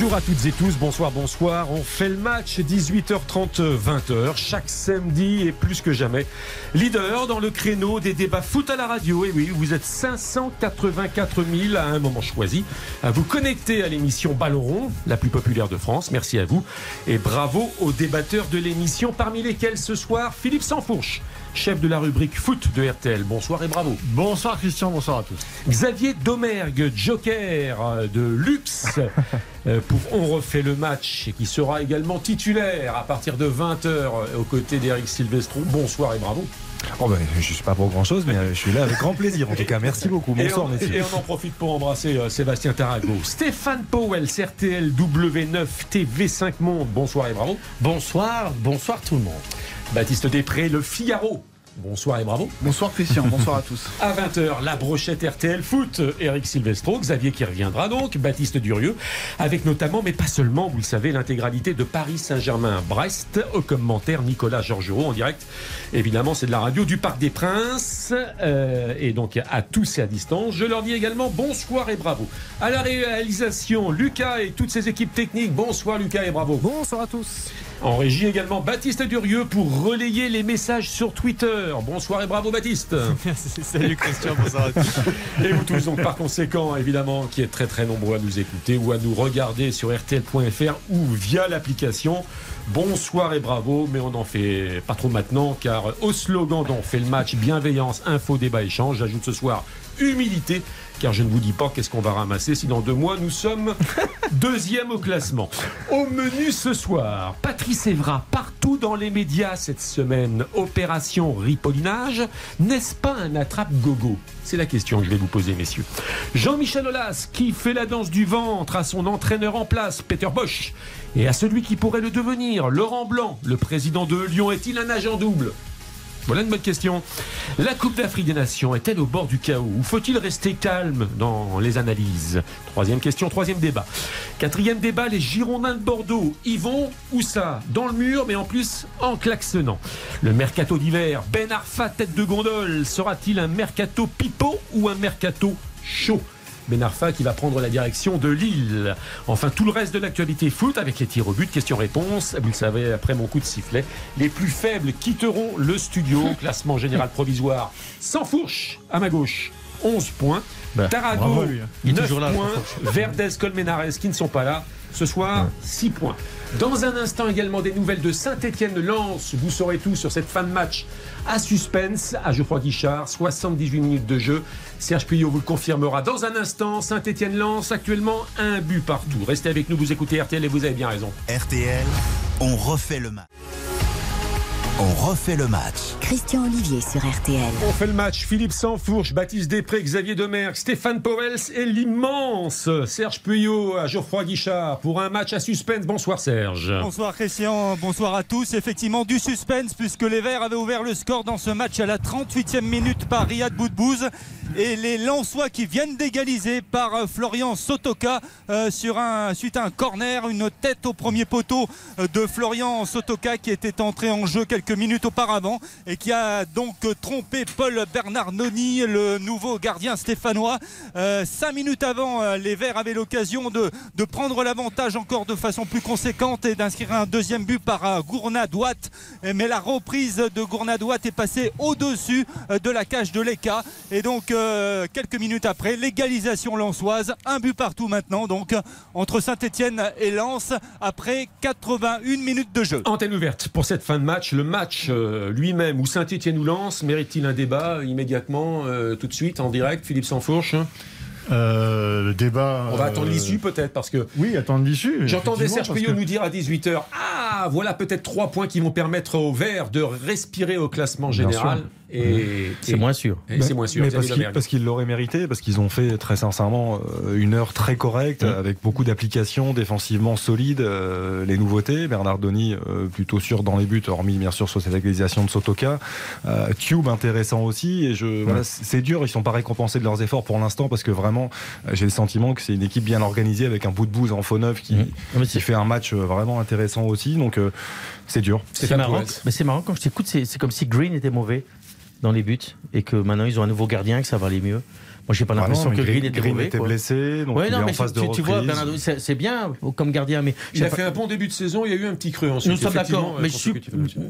Bonjour à toutes et tous, bonsoir, bonsoir. On fait le match 18h30, 20h, chaque samedi et plus que jamais. Leader dans le créneau des débats foot à la radio. Et oui, vous êtes 584 000 à un moment choisi à vous connecter à l'émission Ballon rond, la plus populaire de France. Merci à vous. Et bravo aux débatteurs de l'émission, parmi lesquels ce soir Philippe Sansfourche chef de la rubrique foot de RTL. Bonsoir et bravo. Bonsoir Christian, bonsoir à tous. Xavier Domergue, joker de luxe euh, pour On refait le match et qui sera également titulaire à partir de 20h aux côtés d'Eric Silvestro. Bonsoir et bravo. Oh ben, je ne suis pas pour grand chose, mais euh, je suis là avec grand plaisir. En tout cas, merci beaucoup. Bonsoir, et on, Et on en profite pour embrasser euh, Sébastien Tarago. Stéphane Powell, RTL W9 TV5 Monde. Bonsoir et bravo. Bonsoir, bonsoir tout le monde. Baptiste Després, Le Figaro. Bonsoir et bravo. Bonsoir Christian, bonsoir à tous. À 20h, la brochette RTL Foot, Eric Silvestro, Xavier qui reviendra donc, Baptiste Durieux, avec notamment, mais pas seulement, vous le savez, l'intégralité de Paris Saint-Germain-Brest, au commentaire Nicolas Georgerot en direct. Évidemment, c'est de la radio du Parc des Princes, euh, et donc à tous et à distance. Je leur dis également bonsoir et bravo. À la réalisation, Lucas et toutes ses équipes techniques, bonsoir Lucas et bravo. Bonsoir à tous. En régie également Baptiste Durieux pour relayer les messages sur Twitter. Bonsoir et bravo Baptiste. Salut Christian, bonsoir à tous. Et vous tous donc par conséquent évidemment qui êtes très très nombreux à nous écouter ou à nous regarder sur rtl.fr ou via l'application. Bonsoir et bravo, mais on n'en fait pas trop maintenant car au slogan dont on fait le match bienveillance, info, débat, échange, j'ajoute ce soir humilité car je ne vous dis pas qu'est-ce qu'on va ramasser si dans deux mois nous sommes deuxième au classement. Au menu ce soir, Patrice Evra, partout dans les médias cette semaine, opération ripollinage, n'est-ce pas un attrape-gogo? C'est la question que je vais vous poser, messieurs. Jean-Michel Aulas, qui fait la danse du ventre à son entraîneur en place, Peter Bosch, et à celui qui pourrait le devenir, Laurent Blanc, le président de Lyon, est-il un agent double? Voilà une bonne question. La Coupe d'Afrique des Nations est-elle au bord du chaos ou faut-il rester calme dans les analyses? Troisième question, troisième débat. Quatrième débat, les Girondins de Bordeaux y vont où ça? Dans le mur, mais en plus en klaxonnant. Le mercato d'hiver, Ben Arfa, tête de gondole, sera-t-il un mercato pipeau ou un mercato chaud? Ben Arfa qui va prendre la direction de Lille. Enfin, tout le reste de l'actualité foot avec les tirs au but, question-réponse. Vous le savez, après mon coup de sifflet, les plus faibles quitteront le studio. Classement général provisoire sans fourche à ma gauche. 11 points. Ben, Tarago, 9 points. Verdes, Colmenares qui ne sont pas là. Ce soir, 6 points. Dans un instant également des nouvelles de Saint-Etienne-Lens. Vous saurez tout sur cette fin de match à suspense à Geoffroy Guichard. 78 minutes de jeu. Serge Puyot vous le confirmera dans un instant. Saint-Etienne-Lens actuellement un but partout. Restez avec nous, vous écoutez RTL et vous avez bien raison. RTL, on refait le match. On refait le match. Christian Olivier sur RTL. On fait le match. Philippe Sansfourche, Baptiste Després, Xavier Demerck, Stéphane Powels et l'immense Serge Puyot à Geoffroy Guichard pour un match à suspense. Bonsoir Serge. Bonsoir Christian, bonsoir à tous. Effectivement, du suspense puisque les Verts avaient ouvert le score dans ce match à la 38e minute par Riyad Boudbouz et les Lensois qui viennent d'égaliser par euh, Florian Sotoka euh, sur un, suite à un corner, une tête au premier poteau euh, de Florian Sotoka qui était entré en jeu quelques minutes auparavant et qui a donc trompé Paul Bernard Noni, le nouveau gardien stéphanois. Euh, cinq minutes avant, euh, les Verts avaient l'occasion de, de, prendre l'avantage encore de façon plus conséquente et d'inscrire un deuxième but par euh, Gournadouat. Mais la reprise de Gournadouat est passée au-dessus de la cage de l'ECA. Et donc, quelques minutes après, l'égalisation lançoise. Un but partout maintenant, donc, entre Saint-Etienne et Lens, après 81 minutes de jeu. Antenne ouverte pour cette fin de match. Le match euh, lui-même ou Saint-Etienne ou Lens mérite-t-il un débat immédiatement, euh, tout de suite, en direct Philippe Sansfourche? Euh, le débat. On va attendre l'issue peut-être parce que. Oui, attendre l'issue. J'entendais Serge Puyot nous dire à 18h Ah, voilà peut-être trois points qui vont permettre aux Verts de respirer au classement général. Et C'est moins sûr. et c'est moins sûr. Mais parce qu'ils Domergue. parce qu'ils l'auraient mérité, parce qu'ils ont fait très sincèrement euh, une heure très correcte, avec beaucoup d'applications défensivement solides. euh, les nouveautés, Bernardoni euh, plutôt sûr dans les buts, hormis bien sûr sur cette égalisation de Sotoka. Euh, Tube intéressant aussi. Et je, voilà, c'est dur, ils sont pas récompensés de leurs efforts pour l'instant, parce que vraiment, euh, j'ai le sentiment que c'est une équipe bien organisée avec un bout de bouse en faux neuf qui, mais qui fait un match euh, vraiment intéressant aussi. Donc euh, c'est dur. C'est marrant. Mais c'est marrant quand je t'écoute, c'est c'est comme si Green était mauvais dans les buts et que maintenant ils ont un nouveau gardien que ça va aller mieux. Moi, j'ai pas Ah l'impression que Green était mauvais. était quoi. blessé, donc Ouais, il non, est mais en phase de tu, tu vois. Bernardo, c'est bien comme gardien, mais Il a fait un bon début de saison, il y a eu un petit creux ensuite. nous sommes d'accord, mais je suis,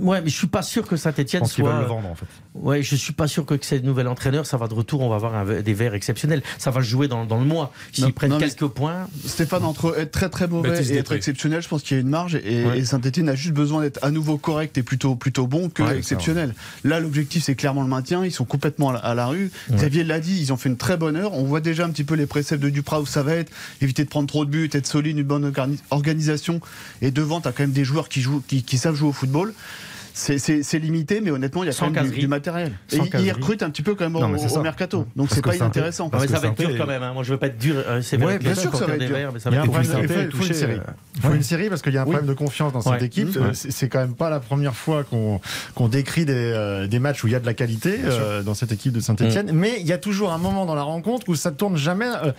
ouais, mais je suis pas sûr que Saint-Etienne veulent le soit. vendre en fait. Ouais, je suis pas sûr que ces nouvel entraîneur, ça va de retour, on va avoir un- des verts exceptionnels. Ça va jouer dans, dans le mois. S'ils prennent non, quelques points, Stéphane, entre être très très mauvais et être exceptionnel, je pense qu'il y a une marge et, Ouais. et Saint-Etienne a juste besoin d'être à nouveau correct et plutôt, plutôt bon que Ouais, exceptionnel. Là, l'objectif, c'est clairement le maintien. Ils sont complètement à la, à la rue. Xavier l'a dit, ils ont fait une très bonne heure. On voit déjà un petit peu les préceptes de Duprat où ça va être éviter de prendre trop de buts, être solide, une bonne organi- organisation. Et devant, tu as quand même des joueurs qui, jouent, qui, qui savent jouer au football. C'est- C'est c'est limité, mais honnêtement, il y a Sans quand même du, caserie. du matériel. Et Sans ils- ils recrutent un petit peu quand même Non, au, c'est mercato. Donc c'est pas c'est inintéressant. Parce Ouais, que ça va être dur quand même. hein. Moi, je veux pas être dur, euh, sévère Ouais, bien sûr que ça va être des dur. Il y a un problème, faut, il faut une série. Il faut Ouais. une série parce qu'il y a un Oui. problème de confiance dans cette Ouais. équipe. Euh, C'est quand même pas la première fois qu'on qu'on décrit des, euh, des matchs où il y a de la qualité euh, dans cette équipe de Saint-Etienne. Mais il y a toujours un moment dans la rencontre où ça tourne jamais euh,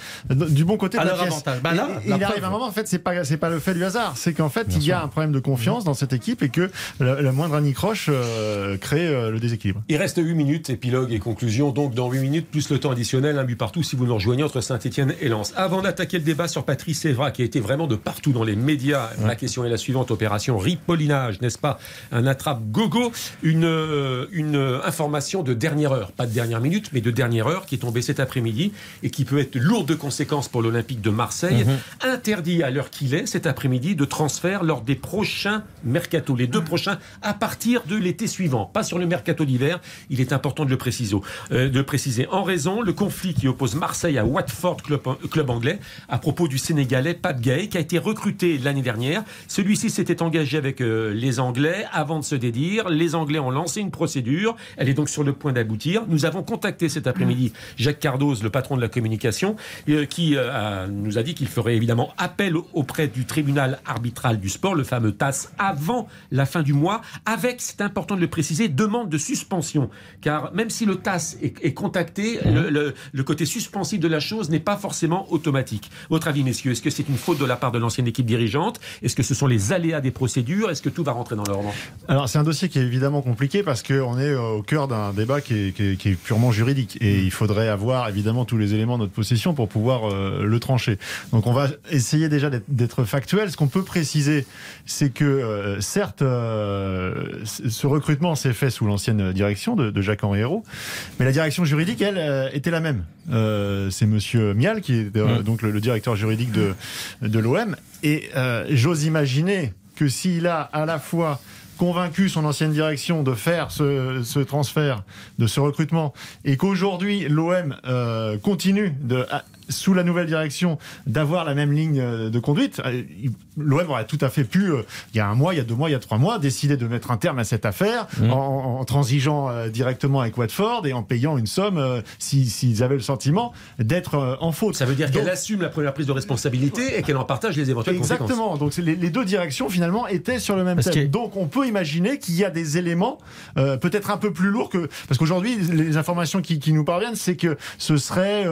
du bon côté À de la leur pièce. avantage. Bah là, Et- la il arrive un moment, en fait, c'est pas, c'est pas le fait du hasard. C'est qu'en fait, il y a un problème de confiance dans cette équipe et que le, le moindre anicroche euh, crée euh, le déséquilibre. Il reste 8 minutes, épilogue et conclusion. Donc, dans 8 minutes, plus le temps additionnel, un but partout si vous nous rejoignez entre Saint-Etienne et Lens. Avant d'attaquer le débat sur Patrice Evra, qui a été vraiment de partout dans les médias, ma question est la suivante opération ripollinage, n'est-ce pas Un attrape-gogo, une, euh, une euh, information de dernière heure, pas de dernière minute, mais de dernière heure, qui est tombée cet après-midi et qui peut être lourde de conséquences pour l'Olympique de Marseille. Interdit à l'heure qu'il est, cet après-midi, de transfert lors des prochains mercato, les deux prochains, à partir de l'été suivant, pas sur le mercato d'hiver. Il est important de le préciser. Euh, de préciser. En raison, le conflit qui oppose Marseille à Watford, club, club anglais, à propos du Sénégalais Pat Gay, qui a été recruté l'année dernière. Celui-ci s'était engagé avec euh, les Anglais avant de se dédire. Les Anglais ont lancé une procédure. Elle est donc sur le point d'aboutir. Nous avons contacté cet après-midi Jacques Cardoz, le patron de la communication, euh, qui euh, nous a dit qu'il ferait évidemment appel auprès du tribunal arbitral du sport, le fameux TAS, avant la fin du mois, avec, c'est important de le préciser, demande de suspension. Car même si le TAS est, contacté, le côté suspensif de la chose n'est pas forcément automatique. Votre avis, messieurs, est-ce que c'est une faute de la part de l'ancienne équipe dirigeante Est-ce que ce sont les aléas des procédures? Est-ce que tout va rentrer dans l'ordre? Alors c'est un dossier qui est évidemment compliqué parce qu'on est euh, au cœur d'un débat qui est, qui est- qui est purement juridique et il faudrait avoir évidemment tous les éléments de notre possession pour pouvoir euh, le trancher. Donc on va essayer déjà d'être- factuel. Ce qu'on peut préciser, c'est que euh, certes euh, ce recrutement s'est fait sous l'ancienne direction de, de Jacques-Henri Hérault, mais la direction juridique, elle, était la même. C'est Monsieur Mial qui est euh, donc le, le directeur juridique de, de l'OM et euh, j'ose imaginer que s'il a à la fois convaincu son ancienne direction de faire ce, transfert, de ce recrutement, et qu'aujourd'hui l'OM euh, continue de, sous la nouvelle direction d'avoir la même ligne euh, de conduite, l'OM aurait tout à fait pu, euh, il y a un mois, il y a deux mois, il y a trois mois, décider de mettre un terme à cette affaire en, en transigeant euh, directement avec Watford et en payant une somme euh, si- s'ils avaient le sentiment d'être en faute. Ça veut dire qu'elle assume la première prise de responsabilité et qu'elle en partage les éventuelles conséquences. Exactement. Donc les, les deux directions finalement étaient sur le même thème. que- Donc on peut imaginer qu'il y a des éléments peut-être un peu plus lourds que parce qu'aujourd'hui les informations qui, qui nous parviennent c'est que ce serait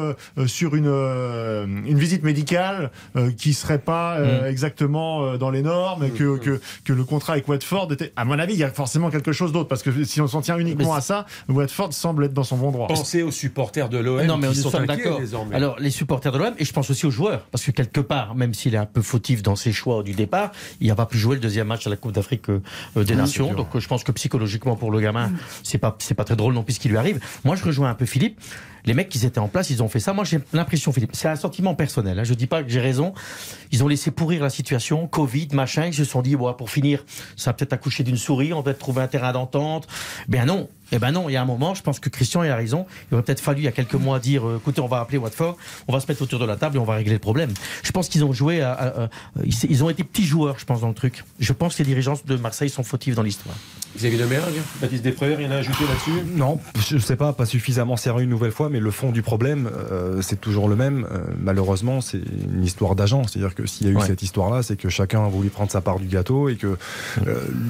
sur une une visite médicale qui serait pas euh, Mm. exactement euh, dans les normes et que, que que le contrat avec Watford était à mon avis il y a forcément quelque chose d'autre parce que si on s'en tient uniquement à ça Watford semble être dans son bon droit. Pensez aux supporters de l'OM Non, mais qui nous sont d'accord. désormais. Alors, les supporters de l'OM, et je pense aussi aux joueurs, parce que quelque part, même s'il est un peu fautif dans ses choix du départ, il n'a pas pu jouer le deuxième match à la Coupe d'Afrique euh, des Nations. Donc, je pense que psychologiquement, pour le gamin, c'est pas, c'est pas très drôle non plus ce qui lui arrive. Moi, je rejoins un peu Philippe. Les mecs qui étaient en place, ils ont fait ça. Moi, j'ai l'impression, Philippe, c'est un sentiment personnel. Hein. Je dis pas que j'ai raison. Ils ont laissé pourrir la situation, Covid, machin. Ils se sont dit, pour finir, ça va peut-être accoucher d'une souris, on va trouver un terrain d'entente. Ben non. Eh ben non, il y a un moment, je pense que Christian a raison. Il aurait peut-être fallu, il y a quelques mois, dire, euh, écoutez, on va appeler Watford, on va se mettre autour de la table et on va régler le problème. Je pense qu'ils ont joué, à- à- à- ils ils ont été petits joueurs, je pense, dans le truc. Je pense que les dirigeants de Marseille sont fautifs dans l'histoire. Xavier Demergue, Baptiste Desprez, rien à ajouter là-dessus? Non, je ne sais pas, pas suffisamment sérieux une nouvelle fois, mais le fond du problème, euh, c'est toujours le même. Euh, malheureusement, c'est une histoire d'agent. C'est-à-dire que s'il y a eu Ouais. cette histoire-là, c'est que chacun a voulu prendre sa part du gâteau et que euh,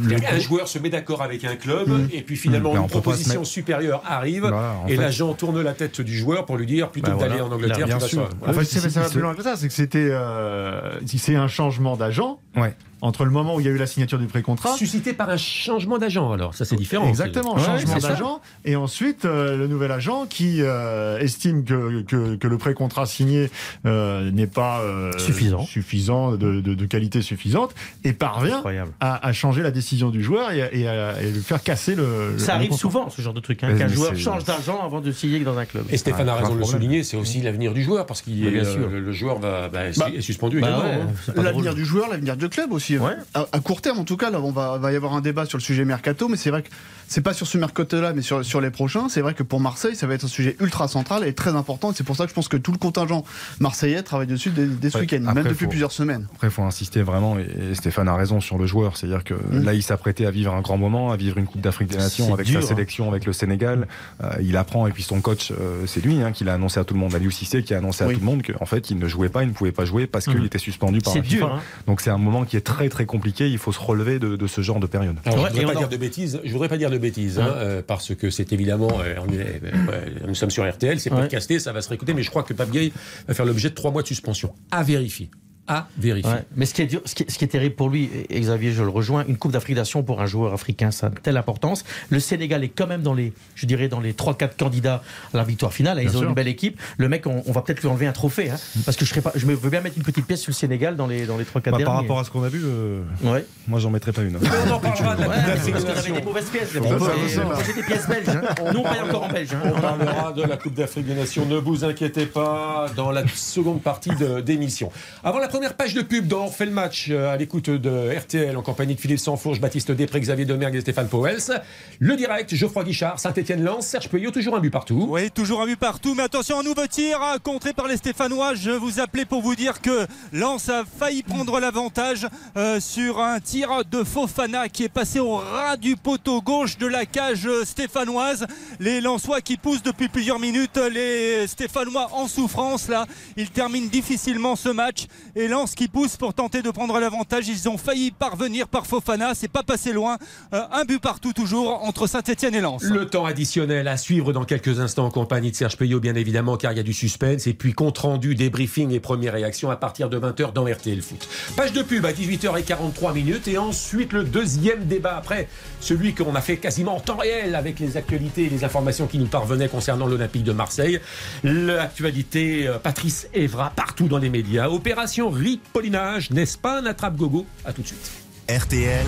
le Un joueur se met d'accord avec un club Mm. et puis finalement Mm. On mettre- supérieure arrive Voilà, et fait- l'agent tourne la tête du joueur pour lui dire plutôt Bah que d'aller voilà. en Angleterre, Bien tu vas sûr. sur- En fait, si, c'est si, ça va si, plus loin que ça, c'est que c'était euh, si c'est un changement d'agent Ouais. Entre le moment où il y a eu la signature du pré-contrat. suscité par un changement d'agent alors ça c'est différent Exactement, Ouais, changement d'agent. Et ensuite, euh, le nouvel agent qui euh, estime que, que, que le pré-contrat signé euh, n'est pas euh, Suffisant. suffisant de, de, de qualité suffisante et parvient à, à changer la décision du joueur et, à- et à, et lui faire casser le. le- Ça le arrive contrat. souvent, ce genre de truc, hein, qu'un joueur change d'argent avant de signer dans un club. Et Stéphane Ah, a raison de le souligner, c'est aussi l'avenir du joueur parce Bah, euh, sûr. le, le joueur va, bah, Bah, est suspendu Bah également. ouais, hein. L'avenir du joueur, l'avenir du club aussi. Ouais. À, à court terme, en tout cas, là, on va, va y avoir un débat sur le sujet mercato, mais c'est vrai que c'est pas sur ce mercato-là, mais sur, sur les prochains. C'est vrai que pour Marseille, ça va être un sujet ultra central et très important. C'est pour ça que je pense que tout le contingent marseillais travaille dessus dès, dès ce week-end, même depuis faut- plusieurs semaines. Après, il faut insister vraiment, et Stéphane a raison sur le joueur. C'est-à-dire que Mm. là, il s'apprêtait à vivre un grand moment, à vivre une Coupe d'Afrique des Nations avec dur, sa hein. sélection avec le Sénégal. Euh, il apprend, et puis son coach, euh, c'est lui hein, qui l'a annoncé à tout le monde, Aliou Cissé, qui a annoncé Oui. à tout le monde qu'en fait, il ne jouait pas, il ne pouvait pas jouer parce qu'il Mhm. était suspendu par la FIFA. dur, hein. Donc c'est un moment qui est très très compliqué. Il faut se relever de, de ce genre de période. Alors, Ouais, je et voudrais pas dire de bêtises. Je voudrais pas dire de bêtises, hein, Ouais. euh, parce que c'est évidemment, euh, on est- euh, nous sommes sur RTL, c'est Ouais. podcasté, ça va se réécouter, mais je crois que Pape Gay va faire l'objet de trois mois de suspension. À vérifier. À vérifier. Ouais. Mais ce qui, est dur- ce, qui ce qui est terrible pour lui, et Xavier, je le rejoins, une Coupe d'Afrique des Nations pour un joueur africain, ça a telle importance. Le Sénégal est quand même dans les, je dirais, dans les 3-4 candidats à la victoire finale. Ils Bien ont sûr. une belle équipe. Le mec, on, on va peut-être lui enlever un trophée, hein, parce que je, serais pas, je me veux bien mettre une petite pièce sur le Sénégal dans les, dans les 3-4 Bah, derniers. par rapport à ce qu'on a vu, euh, Ouais. moi, j'en mettrais pas une. On en parlera de la Coupe mais d'Afrique parce des qu'on avait Nations. des mauvaises pièces. On peut euh, des pièces belges. Hein. Nous, on paye encore en belge. hein. On parlera de la Coupe d'Afrique des Nations. Ne vous inquiétez pas dans la seconde partie de- d'émission. Avant la première page de pub on fait le match euh, à l'écoute de RTL en compagnie de Philippe Sansfourche, Baptiste Després, Xavier Demergue et Stéphane Powels. Le direct, Geoffroy Guichard, Saint-Etienne-Lens, Serge Peuillot, toujours un but partout. Oui, toujours un but partout, mais attention, un nouveau tir euh, contré par les Stéphanois. Je vous appelais pour vous dire que Lens a failli prendre l'avantage euh, sur un tir de Fofana qui est passé au ras du poteau gauche de la cage stéphanoise. Les Lensois qui poussent depuis plusieurs minutes, les Stéphanois en souffrance là. Ils terminent difficilement ce match Lens qui pousse pour tenter de prendre l'avantage. Ils ont failli parvenir par Fofana, c'est pas passé loin. Euh, un but partout toujours entre Saint-Etienne et Lens. Le temps additionnel à suivre dans quelques instants en compagnie de Serge Peuillot, bien évidemment, car il y a du suspense. Et puis compte rendu, débriefing et premières réactions à partir de 20h dans RTL Foot. Page de pub à 18h43 minutes. Et ensuite, le deuxième débat après, celui qu'on a fait quasiment en temps réel avec les actualités et les informations qui nous parvenaient concernant l'Olympique de Marseille. L'actualité, euh, Patrice Evra, partout dans les médias. Opération Ripollinage, n'est-ce pas un attrape-gogo À tout de suite. RTL,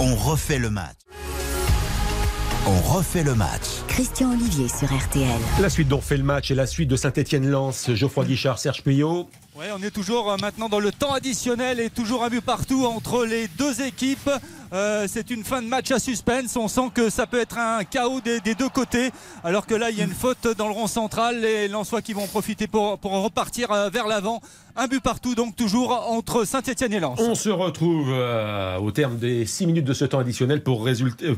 on refait le match. On refait le match. Christian Olivier sur RTL. La suite dont fait le match et la suite de Saint-Etienne-Lens, Geoffroy Guichard, Serge Puyot. Ouais, on est toujours euh, maintenant dans le temps additionnel et toujours un but partout entre les deux équipes. Euh, c'est une fin de match à suspense. On sent que ça peut être un chaos des, deux côtés. Alors que là, il y a une faute dans le rond central. Les Lensois qui vont profiter pour, repartir euh, vers l'avant. Un but partout, donc toujours entre Saint-Etienne et Lens. On se retrouve euh, au terme des 6 minutes de ce temps additionnel pour,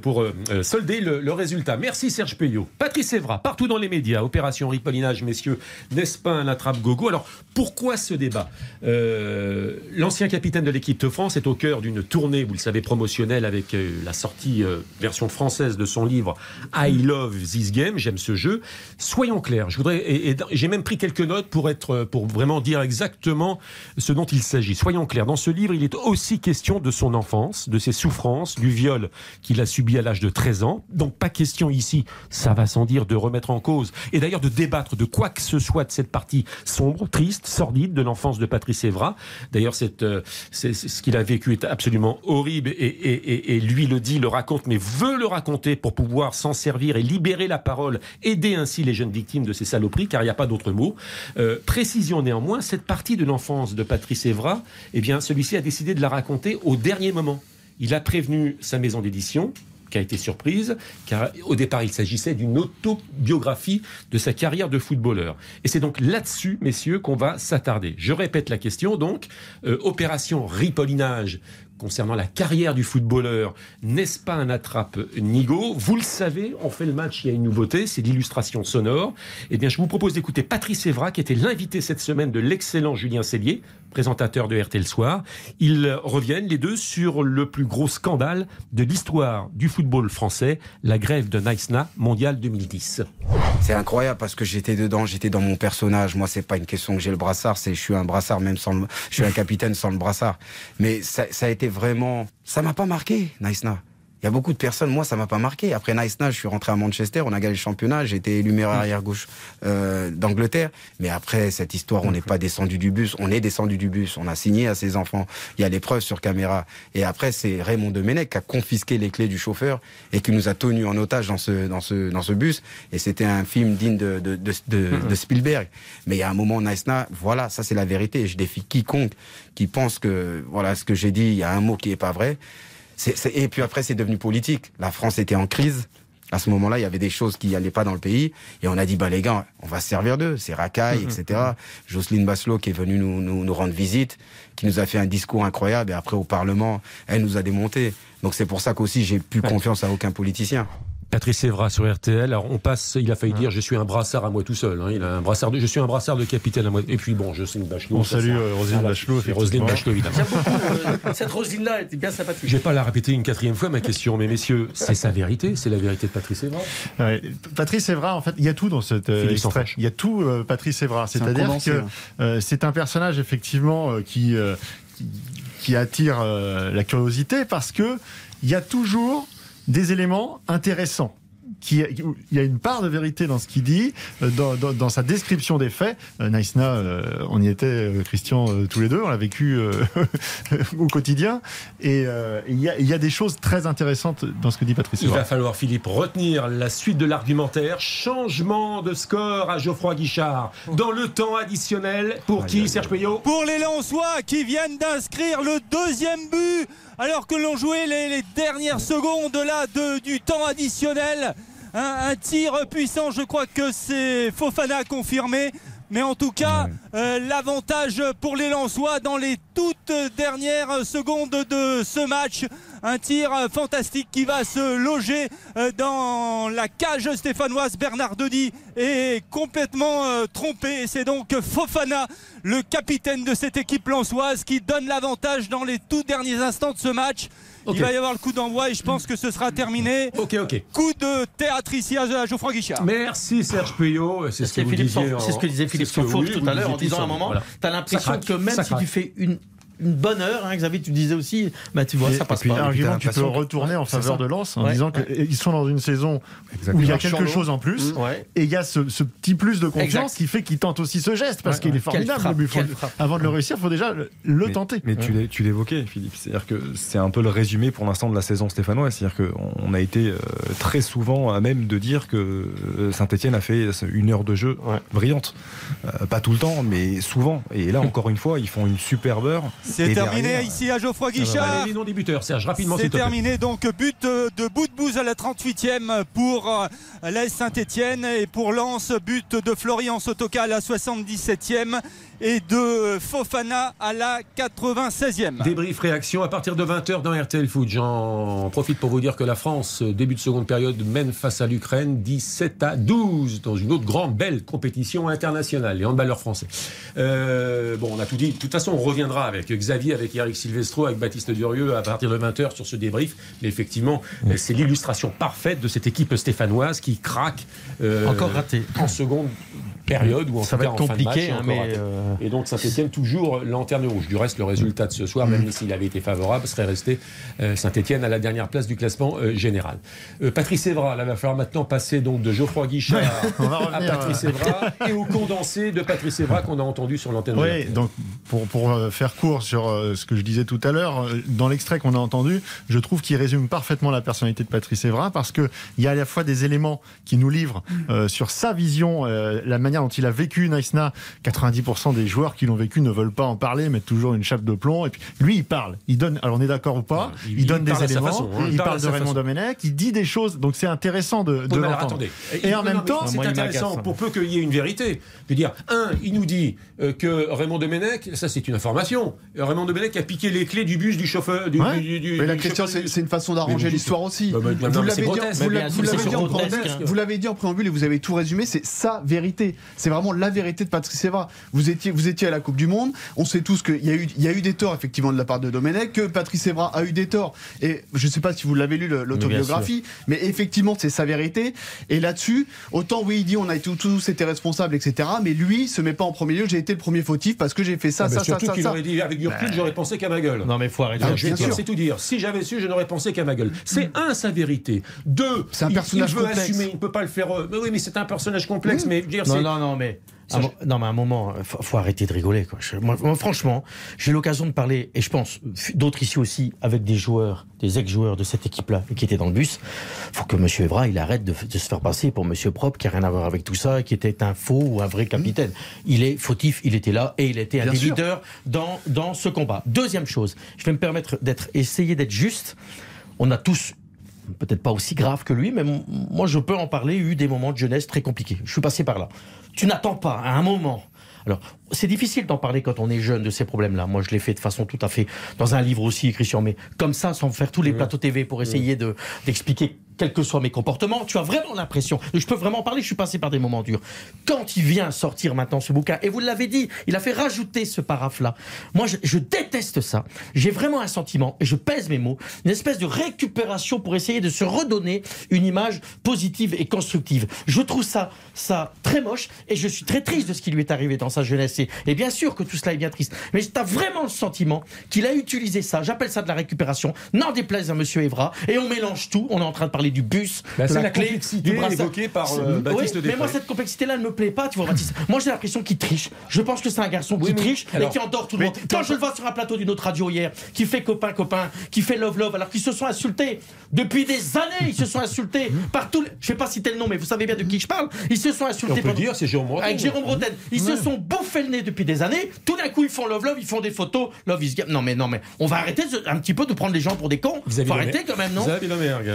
pour solder le, résultat. Merci Serge Puyot. Patrice Evra, partout dans les médias. Opération Ripollinage, messieurs. N'est-ce pas un attrape-gogo Alors, pourquoi ce débat? L'ancien capitaine de l'équipe de France est au cœur d'une tournée, vous le savez, avec euh, la sortie euh, version française de son livre I Love This Game. J'aime ce jeu. Soyons clairs. Je voudrais, j'ai même pris quelques notes pour être, pour vraiment dire exactement ce dont il s'agit. Soyons clairs. Dans ce livre, il est aussi question de son enfance, de ses souffrances, du viol qu'il a subi à l'âge de 13 ans. Donc pas question ici, ça va sans dire, de remettre en cause et d'ailleurs de débattre de quoi que ce soit de cette partie sombre, triste, sordide de l'enfance de Patrice Evra. D'ailleurs, euh, ce qu'il a vécu est absolument horrible et, et- lui le dit, le raconte, mais veut le raconter pour pouvoir s'en servir et libérer la parole, aider ainsi les jeunes victimes de ces saloperies, car il n'y a pas d'autre mot. Euh, précision néanmoins, cette partie de l'enfance de Patrice Evra, eh bien, celui-ci a décidé de la raconter au dernier moment. Il a prévenu sa maison d'édition, qui a été surprise, car au départ il s'agissait d'une autobiographie de sa carrière de footballeur. Et c'est donc là-dessus, messieurs, qu'on va s'attarder. Je répète la question, donc, euh, opération ripollinage. Concernant la carrière du footballeur, n'est-ce pas un attrape-nigo Vous le savez, on fait le match, il y a une nouveauté, c'est l'illustration sonore. Eh bien, je vous propose d'écouter Patrice Evra, qui était l'invité cette semaine de l'excellent Julien Cellier, présentateur de RTL Soir. Ils reviennent, les deux, sur le plus gros scandale de l'histoire du football français, la grève de Naïsna, mondial 2010. C'est incroyable parce que j'étais dedans, j'étais dans mon personnage. Moi, c'est pas une question que j'ai le brassard, c'est je suis un brassard même sans le, je suis un capitaine sans le brassard. Mais ça, ça a été vraiment, ça m'a pas marqué, Naïsna. Il y a beaucoup de personnes, moi ça m'a pas marqué. Après Nice je suis rentré à Manchester, on a gagné le championnat, j'ai été élu meilleur arrière gauche euh, d'Angleterre. Mais après cette histoire, on n'est pas descendu du bus, on est descendu du bus, on a signé à ses enfants. Il y a les preuves sur caméra. Et après c'est Raymond Domenech qui a confisqué les clés du chauffeur et qui nous a tenus en otage dans ce dans ce dans ce bus. Et c'était un film digne de de, de, de, Spielberg. Mais il y a un moment Nice voilà, ça c'est la vérité. Je défie quiconque qui pense que voilà ce que j'ai dit, il y a un mot qui est pas vrai et puis après, c'est devenu politique. La France était en crise. À ce moment-là, il y avait des choses qui n'allaient pas dans le pays. Et on a dit, bah, les gars, on va se servir d'eux. C'est racaille, etc. Mm-hmm. Jocelyne Basselot qui est venue nous, nous, nous, rendre visite, qui nous a fait un discours incroyable. Et après, au Parlement, elle nous a démonté. Donc c'est pour ça qu'aussi, j'ai plus confiance à aucun politicien. Patrice Evra sur RTL. Alors on passe, il a failli dire je suis un brassard à moi tout seul. Hein. Il a un brassard de, je suis un brassard de capitaine à moi. Et puis bon, je sais une Bachelot. On salue euh, Roselyne Bachelot. Roselyne Bachelot évidemment. Euh, cette Roselyne là était bien sympathique. Je vais pas la répéter une quatrième fois ma question, mais messieurs, c'est sa vérité, c'est la vérité de Patrice Evra. Patrice Evra, en fait, il y a tout dans cette euh, extrait. Il y a tout Patrice Evra. C'est-à-dire que hein. c'est un personnage effectivement qui qui attire la curiosité parce que il y a toujours des éléments intéressants. Qui, il y a une part de vérité dans ce qu'il dit, euh, dans, dans, sa description des faits. Euh, Naïsna, euh, on y était, Christian, tous les deux, on l'a vécu au quotidien. Et il y, a, il y, a, des choses très intéressantes dans ce que dit Patrice. Il va falloir, Philippe, retenir la suite de l'argumentaire. Changement de score à Geoffroy Guichard dans le temps additionnel. Pour qui, Serge Payot? Pour les Lensois qui viennent d'inscrire le deuxième but alors que l'on jouait les, dernières secondes là du temps additionnel. Un, tir puissant, je crois que c'est Fofana confirmé. Mais en tout cas, euh, l'avantage pour les Lensois dans les toutes dernières secondes de ce match. Un tir fantastique qui va se loger euh, dans la cage stéphanoise. Bernard Denis est complètement euh, trompé. C'est donc Fofana, le capitaine de cette équipe lançoise, qui donne l'avantage dans les tout derniers instants de ce match. Il va y avoir le coup d'envoi et je pense que ce sera terminé. Ok, ok. Coup de théâtre ici à Geoffroy Guichard. Merci Serge Puyot. C'est ce, que ce, que disait Philippe Sansfourche tout à l'heure en disant à un moment, tu as l'impression que même si tu fais une une bonne heure, hein, Xavier, tu disais aussi, bah, tu vois, ça passe puis, pas. Argument, tu peux retourner en faveur de Lens en disant qu'ils sont dans une saison où il y a quelque chose en plus, mmh. et il y a ce, petit plus de confiance qui fait qu'ils tentent aussi ce geste, parce qu'il est formidable. avant de le réussir, il faut déjà le, tenter. Mais tu l'évoquais, Philippe, c'est-à-dire que c'est un peu le résumé pour l'instant de la saison stéphanoise, c'est-à-dire qu'on a été euh, très souvent à même de dire que euh, Saint-Etienne a fait une heure de jeu brillante. Euh, pas tout le temps, mais souvent. Et là, encore une fois, ils font une superbe heure. C'est terminé ici à Geoffroy Guichard. les Serge, rapidement. C'est terminé, donc but de bout de bouse à la 38e pour euh, l'AS Saint-Etienne et pour Lens, but de Florian Sotoka à la 77e et de Fofana à la 96e. Débrief réaction à partir de 20h dans RTL Foot. J'en profite pour vous dire que la France, début de seconde période, mène face à l'Ukraine 17 à 12 dans une autre grande belle compétition internationale, les handballeurs français. Euh, bon, on a tout dit. De toute façon, on reviendra avec Xavier, avec Eric Silvestro, avec Baptiste Durieux à partir de 20h sur ce débrief. Mais effectivement, c'est l'illustration parfaite de cette équipe stéphanoise qui craque. Euh, Encore raté. En seconde période ou en ça va être compliqué, hein, mais euh, et donc Saint-Etienne toujours lanterne rouge. Du reste, le résultat de ce soir, même mm. s'il avait été favorable, serait resté euh, Saint-Etienne à la dernière place du classement euh, général. Patrice Evra, là, va falloir maintenant passer donc de Geoffroy Guichard à Patrice Evra et au condensé de Patrice Evra qu'on a entendu sur l'antenne. Oui, donc pour, pour faire court sur ce que je disais tout à l'heure, dans l'extrait qu'on a entendu, je trouve qu'il résume parfaitement la personnalité de Patrice Evra parce qu'il y a à la fois des éléments qui nous livrent mm. sur sa vision, la manière dont il a vécu Naïsna, 90% des joueurs qui l'ont vécu ne veulent pas en parler, mettent toujours une chape de plomb. Et puis lui, il parle. Il donne. Alors on est d'accord ou pas? Il- Il, il donne des éléments. façon, hein. Il, Il parle de Raymond façon. Domenech. Il dit des choses. Donc c'est intéressant de, de attendez. Et en Non, même temps, c'est intéressant pour peu qu'il y ait une vérité. Je veux dire, un, il nous dit euh, que Raymond Domenech, ça c'est une information. Raymond Domenech a piqué les clés du bus du chauffeur. Du, Ouais. du- du- Mais la chauffeur c'est une façon d'arranger l'histoire aussi. Bah, bah, l'avez dit, dit vous l'avez dit en préambule et vous avez tout résumé. C'est sa vérité. C'est vraiment la vérité de Patrice Evra. Vous étiez, vous étiez à la Coupe du Monde. On sait tous qu'il y a eu, il y a eu des torts effectivement de la part de Domenech, que Patrice Evra a eu des torts. Et je ne sais pas si vous l'avez lu l'autobiographie, mais effectivement c'est sa vérité. Et là-dessus, autant oui, il dit on a tous, tous été responsables, etc. Mais lui se met pas en premier lieu. J'ai été le premier fautif parce que j'ai fait ça, Ah, bah, ça, ça, surtout ça, qu'il ça. aurait dit avec du recul, j'aurais pensé qu'à ma gueule. Non, mais faut arrêter. Ah, bien je vais sûr. dire, c'est tout dire. Si j'avais su, je n'aurais pensé qu'à ma gueule. C'est un, sa vérité. Deux, C'est un il- personnage il veut complexe. assumer, il ne peut pas le faire. euh, Mais oui, mais c'est un personnage complexe. Mais je veux dire, Non, non, non, mais. Ça, non, mais à un moment, euh, faut, faut arrêter de rigoler. Quoi. Je- moi, moi, franchement, j'ai eu l'occasion de parler, et je pense d'autres ici aussi, avec des joueurs, des ex-joueurs de cette équipe-là, qui étaient dans le bus. faut que M. Evra, il arrête de, se faire passer pour M. Propre, qui a rien à voir avec tout ça, qui était un faux ou un vrai capitaine. Il est fautif, il était là, et il était un Bien des sûr. leaders dans, dans ce combat. Deuxième chose, je vais me permettre d'être, essayer d'être juste. On a tous peut-être pas aussi grave que lui, mais moi je peux en parler, eu des moments de jeunesse très compliqués. Je suis passé par là. Tu n'attends pas à un moment. Alors, c'est difficile d'en parler quand on est jeune de ces problèmes-là. Moi, je l'ai fait de façon tout à fait dans un livre aussi, Christian, mais comme ça, sans faire tous les plateaux TV pour essayer de d'expliquer quels que soient mes comportements, tu as vraiment l'impression, je peux vraiment en parler, je suis passé par des moments durs. Quand il vient sortir maintenant ce bouquin, et vous l'avez dit, il a fait rajouter ce paraphe-là. Moi, je, déteste ça. J'ai vraiment un sentiment, et je pèse mes mots, une espèce de récupération pour essayer de se redonner une image positive et constructive. Je trouve ça, ça très moche, et je suis très triste de ce qui lui est arrivé dans sa jeunesse. Et, et bien sûr que tout cela est bien triste. Mais tu as vraiment le sentiment qu'il a utilisé ça, j'appelle ça de la récupération, n'en déplaise à Monsieur Evra, et on mélange tout. On est en train de parler du bus, Bah, de la, la clé, du brassard. évoquée par, euh, Baptiste Oui. Mais moi, cette complexité-là ne me plaît pas, tu vois, Baptiste. Moi, j'ai l'impression qu'il triche. Je pense que c'est un garçon qui Oui, triche alors- et qui endort tout le monde. Quand je le vois sur un plateau d'une autre radio hier, qui fait copain, copain, qui fait love, love, alors qu'ils se sont insultés depuis des années, ils se sont insultés par tous les... Je vais pas citer le nom, mais vous savez bien de qui je parle. Ils se sont On insultés peut pendant- dire, c'est Jérôme avec Jérôme Bretagne. Ils se sont bouffés le nez depuis des années. Tout d'un coup, ils font love love, ils font des photos. Love is game. Non mais non mais on va arrêter un petit peu de prendre les gens pour des cons. Vis-à-vis Faut arrêter quand même, non? Vis-à-vis de Mergue.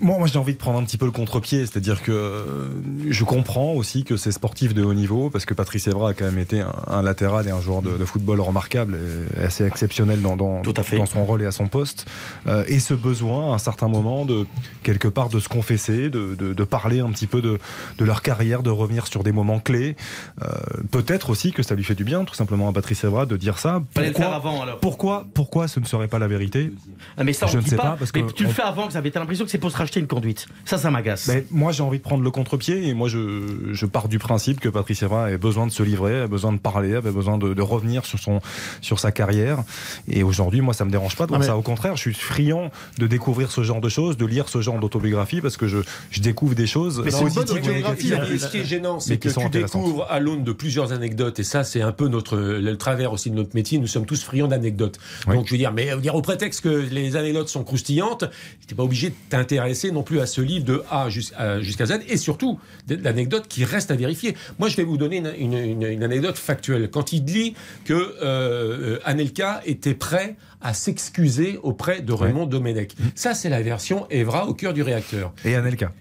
Moi, moi j'ai envie de prendre un petit peu le contre-pied, c'est-à-dire que euh, je comprends aussi que c'est sportif de haut niveau, parce que Patrice Evra a quand même été un, un latéral et un joueur de, de football remarquable et assez exceptionnel dans, dans, Tout à fait. dans son rôle et à son poste. Euh, et ce besoin, à un certain moment, de quelque part de se confesser, de, de, de parler un petit peu de, de leur carrière, de revenir sur des moments clés. Euh, Peut-être aussi que ça lui fait du bien, tout simplement, à Patrice Evra de dire ça. Faire Pourquoi, avant alors. pourquoi, pourquoi ce ne serait pas la vérité? Ah, mais ça, Je ne sais pas. pas, parce mais que tu le fais avant que ça avait l'impression que c'est pour se racheter une conduite. Ça, ça m'agace. Ben, moi, j'ai envie de prendre le contre-pied et moi, je, je pars du principe que Patrice Evra avait besoin de se livrer, avait besoin de parler, avait besoin de, de revenir sur, son, sur sa carrière. Et aujourd'hui, moi, ça me dérange pas Ah, mais- ça. Au contraire, je suis friand de découvrir ce genre de choses, de lire ce genre d'autobiographie parce que je, je découvre des choses Mais c'est une bonne et autobiographie. Ce qui est gênant, c'est que tu découvres à l'aune de plusieurs anecdotes, et ça, c'est un peu notre le travers aussi de notre métier. Nous sommes tous friands d'anecdotes. Oui. Donc, je veux dire, mais euh, dire au prétexte que les anecdotes sont croustillantes, tu n'es pas obligé de t'intéresser non plus à ce livre de A à- jusqu'à Z, et surtout d'anecdotes qui restent à vérifier. Moi, je vais vous donner une, une- une- une anecdote factuelle. Quand il dit que euh, euh, Anelka était prêt à s'excuser auprès de Raymond Domenech, ça, c'est la version Evra au cœur du réacteur. Et Anelka.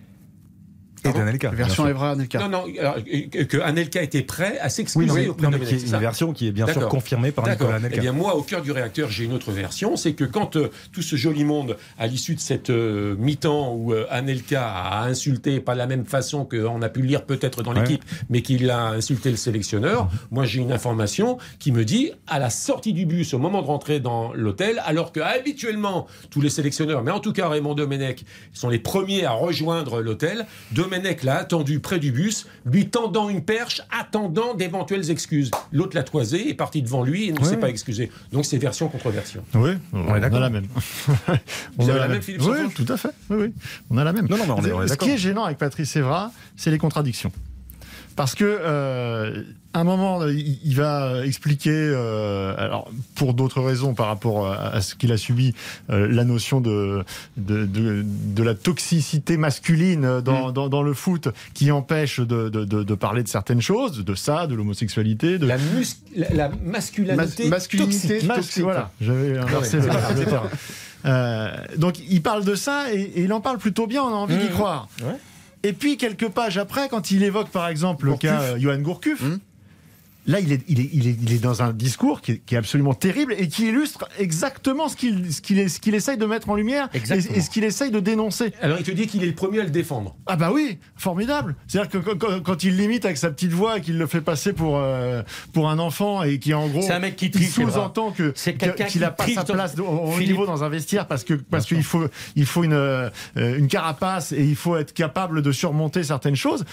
Et d'Anelka. Version. Evra Anelka. Non, non, alors, que que Anelka était prêt à Oui, s'excuser non, mais, auprès non, de mais qui Domenech. est c'est ça une version qui est bien sûr confirmée par. Nicolas Eh Anelka. bien, moi, au cœur du réacteur, j'ai une autre version. C'est que quand euh, tout ce joli monde, à l'issue de cette euh, mi-temps où euh, Anelka a insulté, pas de la même façon qu'on a pu le lire peut-être dans Ouais. l'équipe, mais qu'il a insulté le sélectionneur, moi, j'ai une information qui me dit, à la sortie du bus, au moment de rentrer dans l'hôtel, alors que habituellement, tous les sélectionneurs, mais en tout cas Raymond Domenech, sont les premiers à rejoindre l'hôtel, Domenech l'a attendu près du bus, lui tendant une perche, attendant d'éventuelles excuses. L'autre l'a toisé, est parti devant lui et ne Ouais. s'est pas excusé. Donc c'est version contre version. Oui, on, est a d'accord. la même. Vous avez la même, Philippe Oui, tout à fait. Oui, oui, on a la même. Non, non, mais on est- on Ce qui est gênant avec Patrice Evra, c'est les contradictions. Parce que euh, un moment, il, va expliquer, euh, alors pour d'autres raisons par rapport à, ce qu'il a subi, euh, la notion de de, de, de, la toxicité masculine dans, mm. dans, dans, le foot qui empêche de, de, parler de certaines choses, de ça, de l'homosexualité, de la, la, masculinité, masculinité toxique. Voilà, j'avais inversé le terme. Donc il parle de ça et, il en parle plutôt bien, on a envie d'y mmh. croire. Et puis quelques pages après, quand il évoque par exemple le cas euh, Johan Gourcuff, mmh. Là, il est, il est, il est, il est dans un discours qui est, qui est, absolument terrible et qui illustre exactement ce qu'il ce qu'il essaye de mettre en lumière et, et, ce qu'il essaye de dénoncer. Alors, il te dit qu'il est le premier à le défendre. Ah bah oui, formidable. C'est-à-dire que quand, quand, il limite avec sa petite voix et qu'il le fait passer pour euh, pour un enfant et qui en gros, c'est un mec qui sous-entend que qu'il n'a pas sa place au, niveau dans un vestiaire parce que parce qu'il faut il faut une euh, une carapace et il faut être capable de surmonter certaines choses.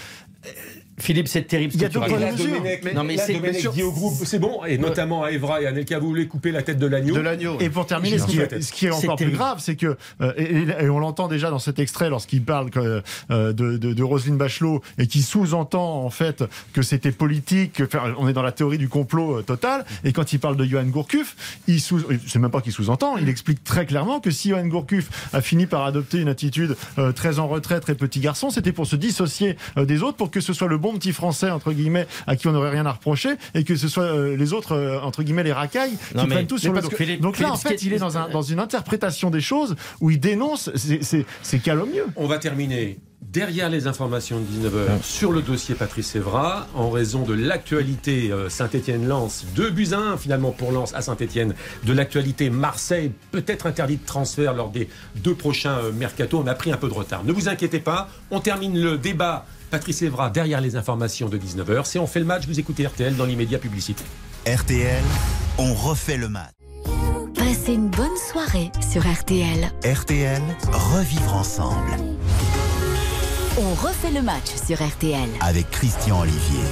Philippe, c'est terrible. Il y a deux points de non, mais c'est dit au groupe, c'est bon, et notamment à Evra et à Nelka, vous voulez couper la tête de l'agneau. Et pour terminer, ce qui, est, ce qui est encore plus grave, c'est que, euh, et, on l'entend déjà dans cet extrait lorsqu'il parle que, euh, de, de, de, Roselyne Bachelot et qui sous-entend en fait que c'était politique, on est dans la théorie du complot euh, total. Et quand il parle de Johan Gourcuff, il sous, c'est même pas qu'il sous-entend, il explique très clairement que si Johan Gourcuff a fini par adopter une attitude très en retrait, très petit garçon, c'était pour se dissocier des autres, pour que ce soit le bon petit français, entre guillemets, à qui on n'aurait rien à reprocher, et que ce soit euh, les autres, euh, entre guillemets, les racailles, qui prennent tout sur le dos. Donc là, en fait, il est dans, un, dans une interprétation des choses où il dénonce, c'est calomnieux. On va terminer derrière les informations de 19h sur le dossier Patrice Evra, en raison de l'actualité euh, Saint-Etienne-Lens, 2 buts à 1 finalement pour Lens à Saint-Etienne, de l'actualité Marseille, peut-être interdit de transfert lors des deux prochains mercato, on a pris un peu de retard. Ne vous inquiétez pas, on termine le débat Patrice Evra derrière les informations de 19h. Si on fait le match, vous écoutez RTL dans l'immédiat publicité. RTL, on refait le match. Passez une bonne soirée sur RTL. RTL, revivre ensemble. On refait le match sur RTL. Avec Christian Olivier.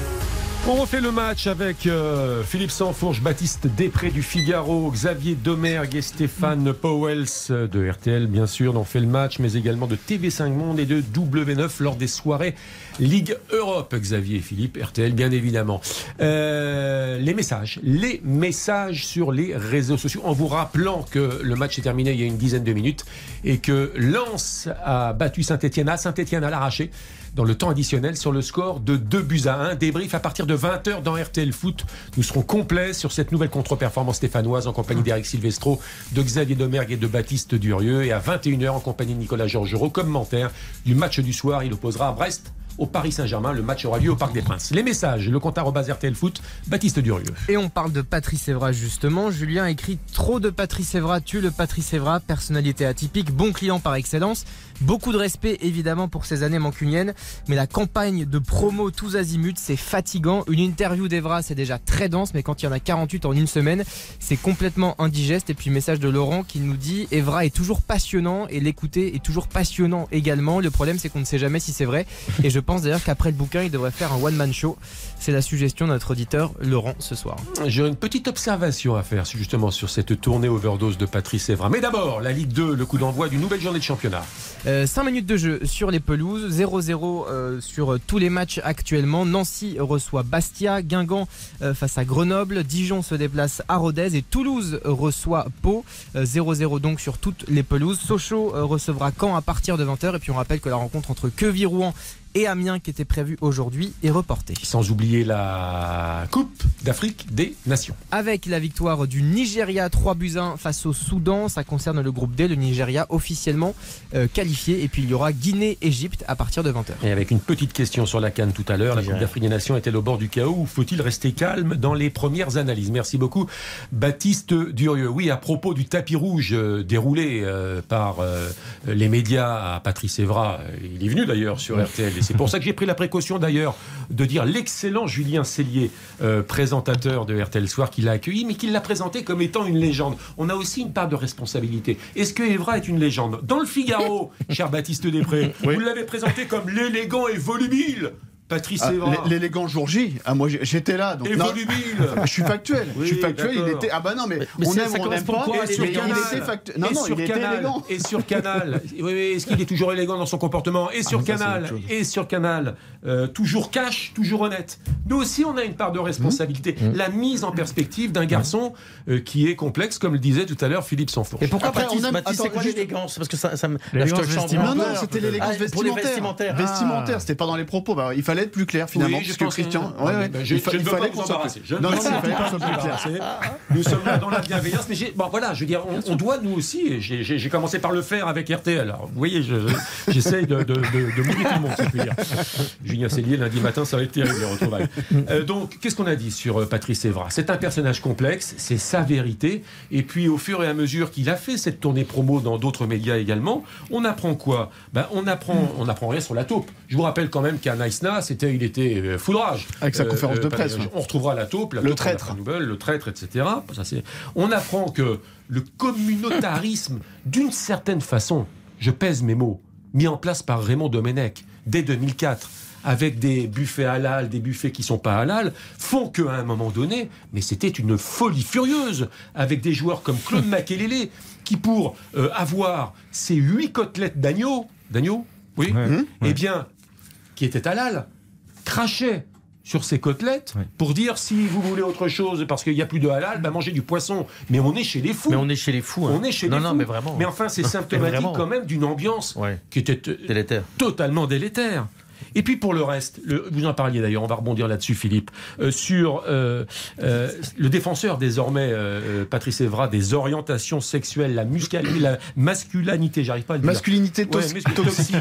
On refait le match avec euh, Philippe Sanfourche, Baptiste Després du Figaro, Xavier Domergue et Stéphane Powells de RTL, bien sûr. On fait le match, mais également de TV5 Monde et de W9 lors des soirées Ligue Europe. Xavier et Philippe, RTL, bien évidemment. Euh, les messages, les messages sur les réseaux sociaux, en vous rappelant que le match est terminé il y a une dizaine de minutes et que Lens a battu Saint-Etienne à Saint-Etienne à l'arraché dans le temps additionnel sur le score de 2 buts à 1. Débrief à partir de 20h dans RTL Foot. Nous serons complets sur cette nouvelle contre-performance stéphanoise en compagnie d'Eric Silvestro, de Xavier Domergue et de Baptiste Durieux. Et à 21h en compagnie de Nicolas Georgerot, commentaire du match du soir. Il opposera à Brest au Paris Saint-Germain. Le match aura lieu au Parc des Princes. Les messages, le compte RTL Foot, Baptiste Durieux. Et on parle de Patrice Evra justement. Julien écrit trop de Patrice Evra tue le Patrice Evra, personnalité atypique, bon client par excellence. Beaucoup de respect évidemment pour ces années mancuniennes, mais la campagne de promo tous azimuts, c'est fatigant. Une interview d'Evra, c'est déjà très dense, mais quand il y en a 48 en une semaine, c'est complètement indigeste. Et puis message de Laurent qui nous dit Evra est toujours passionnant et l'écouter est toujours passionnant également. Le problème, c'est qu'on ne sait jamais si c'est vrai. Et je pense d'ailleurs qu'après le bouquin, il devrait faire un one-man show. C'est la suggestion de notre auditeur Laurent ce soir. J'ai une petite observation à faire justement sur cette tournée overdose de Patrice Evra. Mais d'abord, la Ligue 2, le coup d'envoi d'une nouvelle journée de championnat. 5 euh, minutes de jeu sur les pelouses, 0-0 euh, sur tous les matchs actuellement. Nancy reçoit Bastia, Guingamp euh, face à Grenoble, Dijon se déplace à Rodez et Toulouse reçoit Pau. 0-0 donc sur toutes les pelouses. Sochaux recevra Caen à partir de 20h et puis on rappelle que la rencontre entre Queville-Rouen et Amiens qui était prévu aujourd'hui est reporté. Sans oublier la Coupe d'Afrique des Nations. Avec la victoire du Nigeria 3 buts 1 face au Soudan, ça concerne le groupe D, le Nigeria officiellement euh, qualifié. Et puis il y aura Guinée-Égypte à partir de 20h. Et avec une petite question sur la Cannes tout à l'heure, la Coupe d'Afrique des Nations est-elle au bord du chaos ou faut-il rester calme dans les premières analyses? Merci beaucoup Baptiste Durieux. Oui, à propos du tapis rouge euh, déroulé euh, par les médias à Patrice Evra, il est venu d'ailleurs sur RTL c'est pour ça que j'ai pris la précaution d'ailleurs de dire l'excellent Julien Cellier, euh, présentateur de RTL Soir, qui l'a accueilli, mais qui l'a présenté comme étant une légende. On a aussi une part de responsabilité. Est-ce que Evra est une légende? Dans le Figaro, cher Baptiste Després, vous l'avez présenté comme l'élégant et volubile Patrice Ah, L'élégant jour J, ah, moi j'étais là. Donc, Et non, je suis factuel. Oui, je suis factuel. Il était. Ah bah non, mais, mais on aime on n'aime pas. quoi à Et sur il Canal. était factuel. Non, et non, sur il était Canal. élégant. Et sur Canal. Oui, oui, Est-ce qu'il est toujours élégant dans son comportement Et sur ça, c'est Canal. Et sur Canal. euh, toujours cash, toujours honnête. Nous aussi, on a une part de responsabilité. La mise en perspective d'un garçon euh, qui est complexe, comme le disait tout à l'heure Philippe Sanfourche. Et pourquoi Après, aime- Mathis, c'est quoi juste- l'élégance Parce que ça, ça me. Non, non, c'était l'élégance Ah, vestimentaire. Vestimentaire, Ah. c'était pas dans les propos. Bah, il fallait être plus clair finalement, Oui, je pense que- Christian. Ouais, ouais. ben, je- il fa- je ne veux fallait pas vous embarrasser. Je Non, non, fallait. Nous sommes là dans la bienveillance, mais bon, voilà, je veux dire, on, on doit nous aussi. J'ai commencé par le faire avec RTL. Alors, vous voyez, je- je- j'essaye de, de, de, de mouiller tout le monde, si je puis dire. Julien Cellier, lundi matin, ça va être terrible les retrouvailles. Euh, donc, qu'est-ce qu'on a dit sur euh, Patrice Evra? C'est un personnage complexe, c'est sa vérité. Et puis, au fur et à mesure qu'il a fait cette tournée promo dans d'autres médias également, on apprend quoi? Ben, on apprend, on apprend rien sur la taupe. Je vous rappelle quand même qu'à Naïsna, c'était, il était euh, foudrage. Avec sa conférence de presse, On retrouvera la taupe, la Le taupe traître. Le traître, etc. Ça, c'est- on apprend que le communautarisme, d'une certaine façon, je pèse mes mots, mis en place par Raymond Domenech dès 2004, avec des buffets halal, des buffets qui sont pas halal, font qu'à un moment donné, mais c'était une folie furieuse, avec des joueurs comme Claude Makelele, qui pour euh, avoir ces huit côtelettes d'agneau, d'agneau, oui, Ouais. eh bien, qui étaient halal, crachaient sur ces côtelettes pour dire si vous voulez autre chose parce qu'il n'y a plus de halal, bah mangez du poisson. Mais on est chez les fous. Mais on est chez les fous. hein. On est chez non, les non, fous. mais vraiment. Mais enfin, c'est symptomatique quand même d'une ambiance Ouais, qui était délétère. totalement délétère. Et puis pour le reste, le- vous en parliez d'ailleurs, on va rebondir là-dessus, Philippe, euh, sur euh, euh, le défenseur désormais, Patrice Evra, des orientations sexuelles, la, la masculinité, j'arrive pas à le dire. Masculinité Ouais, toxique. toxique.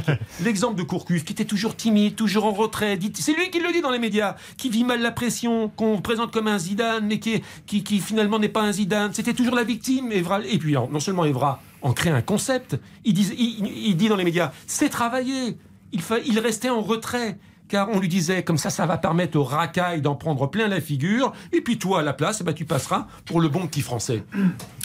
L'exemple de Courcuff, qui était toujours timide, toujours en retrait. C'est lui qui le dit dans les médias, qui vit mal la pression, qu'on présente comme un Zidane, mais qui, est- qui, qui finalement n'est pas un Zidane. C'était toujours la victime. Evra, et puis non seulement Evra en crée un concept, il dit, il, il dit dans les médias, c'est travaillé. Il, restait en retrait. Car on lui disait, comme ça, ça va permettre aux racailles d'en prendre plein la figure. Et puis toi, à la place, ben, tu passeras pour le bon petit français.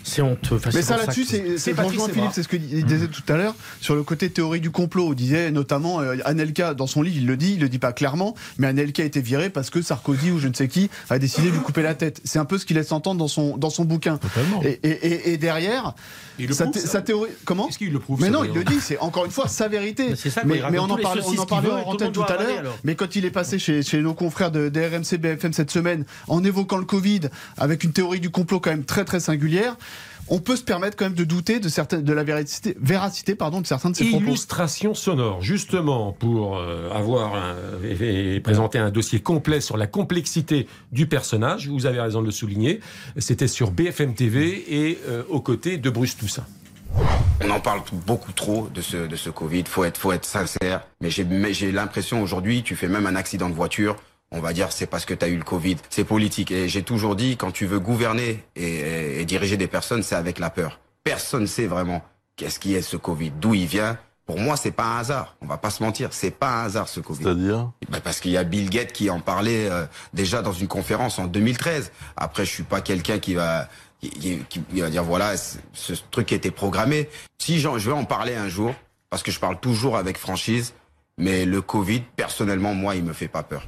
C'est honteux. Enfin, Mais c'est ça là-dessus, c'est c'est. Philippe, c'est ce qu'il disait tout à l'heure sur le côté théorie du complot. Il disait notamment euh, Anelka dans son livre, il le dit, il le dit pas clairement, mais Anelka a été viré parce que Sarkozy ou je ne sais qui a décidé de lui couper la tête. C'est un peu ce qu'il laisse entendre dans son dans son bouquin. Totalement. Et, et, et, et derrière, Il le sa, prouve, sa théorie, comment Est-ce qu'il le prouve mais non, il le dit, c'est encore une fois sa vérité. Mais c'est ça, mais, mais on en parlait, on en parlait en tout à l'heure. Mais quand il est passé chez, nos confrères de, RMC, BFM cette semaine, en évoquant le Covid, avec une théorie du complot quand même très très singulière, on peut se permettre quand même de douter de certaines, de la véracité, véracité pardon, de certains de ses propos. Illustration sonore, justement, pour euh, avoir et présenter un dossier complet sur la complexité du personnage. Vous avez raison de le souligner. C'était sur BFM TV et euh, aux côtés de Bruce Toussaint. On en parle beaucoup trop de ce, de ce Covid. Faut être, faut être sincère. Mais j'ai, mais j'ai l'impression aujourd'hui, tu fais même un accident de voiture. On va dire c'est parce que tu as eu le Covid. C'est politique. Et j'ai toujours dit, quand tu veux gouverner et, et- et diriger des personnes, c'est avec la peur. Personne ne sait vraiment qu'est-ce qui est ce Covid, d'où il vient. Pour moi, c'est pas un hasard. On va pas se mentir. C'est pas un hasard ce Covid. C'est-à-dire? Ben, parce qu'il y a Bill Gates qui en parlait euh, déjà dans une conférence en 2013. Après, je suis pas quelqu'un qui va qui, qui- qui va dire voilà ce truc qui a été programmé. Si je vais en parler un jour, parce que je parle toujours avec franchise, mais le Covid, personnellement, moi, il me fait pas peur.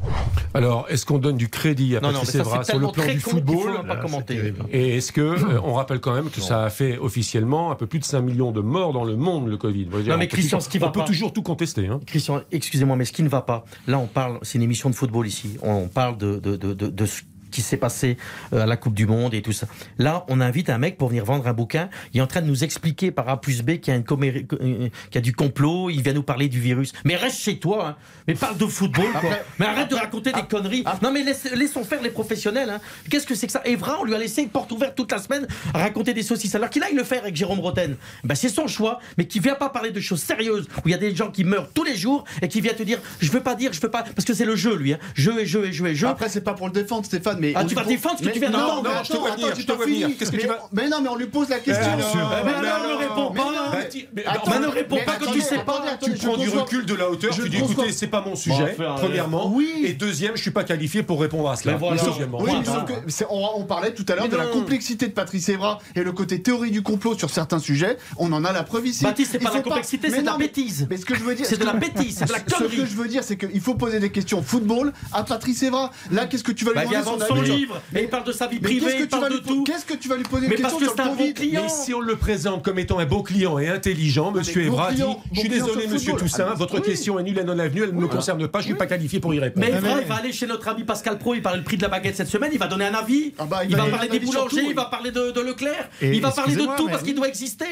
Alors, est-ce qu'on donne du crédit à Non, Patrice Evra sur le plan du faut football pas commenter. Et est-ce que euh, on rappelle quand même que ça a fait officiellement un peu plus de 5 millions de morts dans le monde, le Covid? Dire, Non, mais Christian, toujours- ce qui va on peut pas- toujours tout contester. Hein. Christian, excusez-moi, mais ce qui ne va pas, là on parle, c'est une émission de football ici, on parle de, de, de, de, de ce qui s'est passé euh, à la Coupe du Monde et tout ça. Là, on invite un mec pour venir vendre un bouquin. Il est en train de nous expliquer par A plus B qu'il y a, une euh, qu'il y a du complot. Il vient nous parler du virus. Mais reste chez toi. hein. Mais parle de football. quoi. Mais arrête de raconter des conneries. Non, mais laisse- laissons faire les professionnels. hein. Qu'est-ce que c'est que ça? Evra, on lui a laissé une porte ouverte toute la semaine à raconter des saucisses. Alors qu'il aille le faire avec Jérôme Roten. Ben, c'est son choix, mais qui vient pas parler de choses sérieuses où il y a des gens qui meurent tous les jours et qui vient te dire je veux pas dire, je veux pas. Parce que c'est le jeu, lui. Hein. Jeu et jeu et jeu et jeu. Après, c'est pas pour le défendre, Stéphane, mais. Ah, tu vas défendre ce que tu viens non, d'entendre. non, Je te attends, vois venir, attends, je te vois venir. Qu'est-ce que Mais- tu vas- Mais non, mais on lui pose la question. Mais alors, non, ne réponds mais pas. non. Ne réponds mais pas quand tu sais pas. Tu prends du recul de la hauteur, je tu dis écoutez, c'est pas mon sujet, euh, premièrement. oui. Et deuxième, je suis pas qualifié pour répondre à cela. On, parlait tout à l'heure Mais de la non. complexité de Patrice Evra et le côté théorie du complot sur certains sujets. On en a la preuve ici. Baptiste, c'est Il pas faut la complexité, mais c'est de la non, mais- bêtise. Mais ce que je veux dire, C'est ce de la bêtise, c'est de la Ce que connerie. je veux dire, c'est qu'il faut poser des questions football à Patrice Evra. Là, qu'est-ce que tu vas lui demander son avis livre et il parle de sa vie privée, il parle de tout. Qu'est-ce que tu vas lui poser Mais question parce que sur c'est le un bon client. Mais si on le présente comme étant un beau client et intelligent, monsieur bon Evra dit client, Je suis désolé, monsieur. Toussaint, votre question est nulle et non avenue, elle ne me concerne pas, je suis pas qualifié pour y répondre. Mais Evra, il va aller chez notre ami Pascal Pro, il parle le prix de la baguette cette semaine, il va donner un avis. Ah bah, il va parler des boulangers, il va parler de, Leclerc, il va parler de tout parce qu'il doit exister.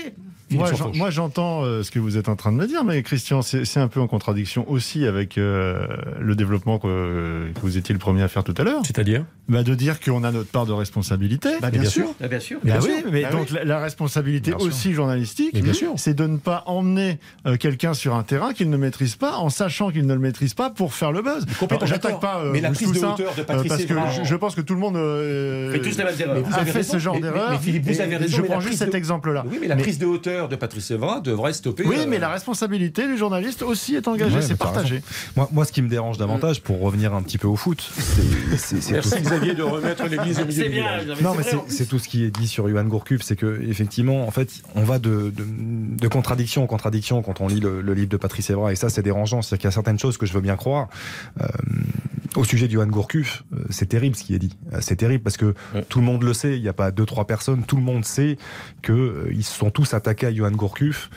Moi, j'entends euh, ce que vous êtes en train de me dire, mais Christian, c'est un peu en contradiction aussi avec euh, le développement que, que vous étiez le premier à faire tout à l'heure. C'est-à-dire? Bah, de dire qu'on a notre part de responsabilité. Bah, bien, bien sûr. Ah, bien sûr. Bah Bien oui, sûr. mais Bah donc oui. la, la responsabilité Bien sûr. aussi journalistique, Mais bien sûr. c'est de ne pas emmener euh, quelqu'un sur un terrain qu'il ne maîtrise pas, en sachant qu'il ne le maîtrise pas pour faire le buzz. J'attaque pas. euh, Mais la prise de hauteur de Patrice parce que je, je pense que tout le monde euh, Fait tous les mêmes erreurs. A fait ce genre d'erreur. Je prends juste cet exemple-là. Oui, mais la prise de hauteur de Patrice Evra devrait stopper. Oui, euh, mais la responsabilité du journaliste aussi est engagée, Ouais, c'est partagé. Moi, moi, ce qui me dérange davantage, pour revenir un petit peu au foot, c'est- tout, Merci Xavier de remettre l'église au milieu du bien, village. Non, mais c'est- tout ce qui est dit sur Johan Gourcuff, c'est que effectivement, en fait, on va de, de, de contradiction en contradiction quand on lit le, le livre de Patrice Evra, et ça, c'est dérangeant. C'est-à-dire qu'il y a certaines choses que je veux bien croire. Euh, au sujet de Johan Gourcuff, euh, c'est terrible ce qui est dit. Euh, C'est terrible parce que Ouais. tout le monde le sait. Il n'y a pas deux trois personnes. Tout le monde sait que euh, se sont tous attaqués à Johan Gourcuff,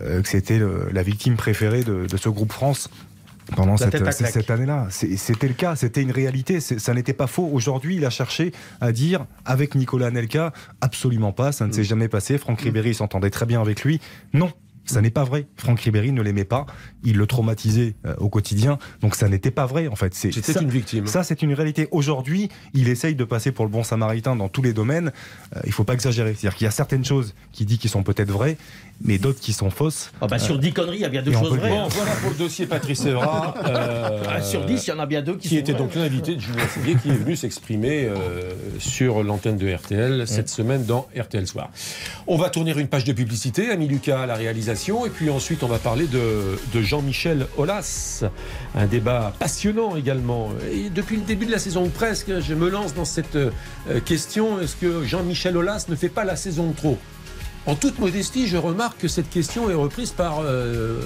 euh, que c'était la victime préférée de, de ce groupe France pendant cette, année-là. C'était le cas, c'était une réalité, ça n'était pas faux. Aujourd'hui, il a cherché à dire avec Nicolas Anelka, absolument pas, ça ne Mm. s'est jamais passé. Franck Ribéry s'entendait très bien avec lui. Non. Ça n'est pas vrai. Franck Ribéry ne l'aimait pas. Il le traumatisait euh, au quotidien. Donc ça n'était pas vrai, en fait. C'est C'était une victime. ça, c'est une réalité. Aujourd'hui, il essaye de passer pour le bon samaritain dans tous les domaines. Euh, il faut pas exagérer. C'est-à-dire qu'il y a certaines choses qui dit qui sont peut-être vraies, mais d'autres qui sont fausses. Ah bah, sur 10 conneries, il y a bien deux choses vraies. dire. hein. Bon, voilà pour le dossier Patrice Evra. euh, Ah, sur 10, il y en a bien deux qui, qui sont était vraies. donc l'invité de Julien Séguier qui est venu s'exprimer euh, sur l'antenne de RTL cette semaine dans RTL Soir. On va tourner une page de publicité, Ami Lucas la réalisation, et puis ensuite on va parler de, Jean-Michel Aulas. Un débat passionnant également. Et depuis le début de la saison, presque, je me lance dans cette euh, question, est-ce que Jean-Michel Aulas ne fait pas la saison trop? En toute modestie, je remarque que cette question est reprise par euh,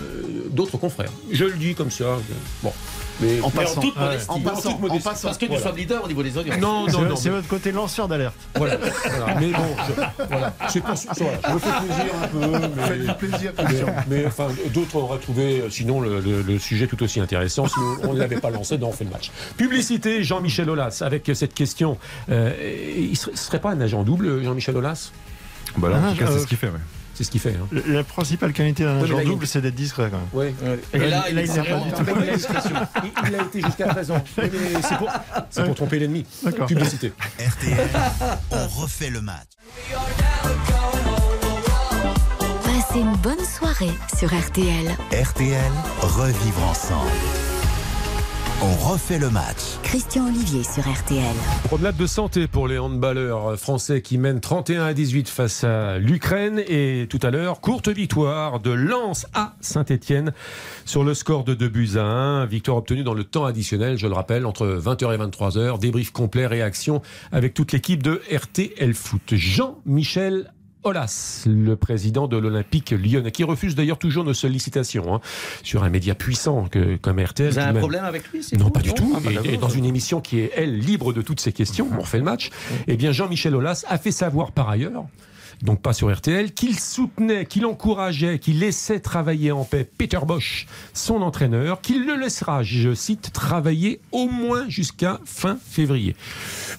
d'autres confrères. Je le dis comme ça. Bon. Mais En passant. toute modestie. En passant, toute modestie. en passant. Parce que nous sommes leaders au niveau des audiences. non, C'est non, non. c'est votre côté lanceur d'alerte. Voilà, voilà. Mais bon, je, voilà. C'est pour- voilà. je me fais plaisir un peu, mais, Faites du plaisir, mais, Christian. mais, enfin, d'autres auraient trouvé euh, sinon le, le- le sujet tout aussi intéressant si on ne l'avait pas lancé dans On fait le match. Publicité, Jean-Michel Aulas, avec cette question. euh, il ne serait, serait pas un agent double, Jean-Michel Aulas? Bah là, en tout cas, euh, c'est ce qu'il fait. ouais. C'est ce qu'il fait. Hein. Le- La principale qualité d'un agent il- double, c'est d'être discret quand même. Ouais. Et là, Là, il il Il a, il- il a été jusqu'à présent. Mais C'est pour, c'est pour tromper l'ennemi. D'accord. Publicité. RTL, on refait le match. Passez une bonne soirée sur RTL. RTL, revivre ensemble. On refait le match. Christian Olivier sur RTL. Promenade de santé pour les handballeurs français qui mènent 31 à 18 face à l'Ukraine. Et tout à l'heure, courte victoire de Lens à Saint-Etienne sur le score de 2 buts à 1. Victoire obtenue dans le temps additionnel, je le rappelle, entre 20h et 23h. Débrief complet, réaction avec toute l'équipe de RTL Foot. Jean-Michel Olas, le président de l'Olympique lyonnais, qui refuse d'ailleurs toujours nos sollicitations hein, sur un média puissant que, comme RTL. Vous avez un problème avec lui c'est non, pas du tout. Ah, bah, Et- dans une émission qui est, elle, libre de toutes ces questions, on refait le match, eh bien, Jean-Michel Aulas a fait savoir par ailleurs, donc pas sur RTL, qu'il soutenait, qu'il encourageait, qu'il laissait travailler en paix Peter Bosch, son entraîneur, qu'il le laissera, je cite, travailler au moins jusqu'à fin février.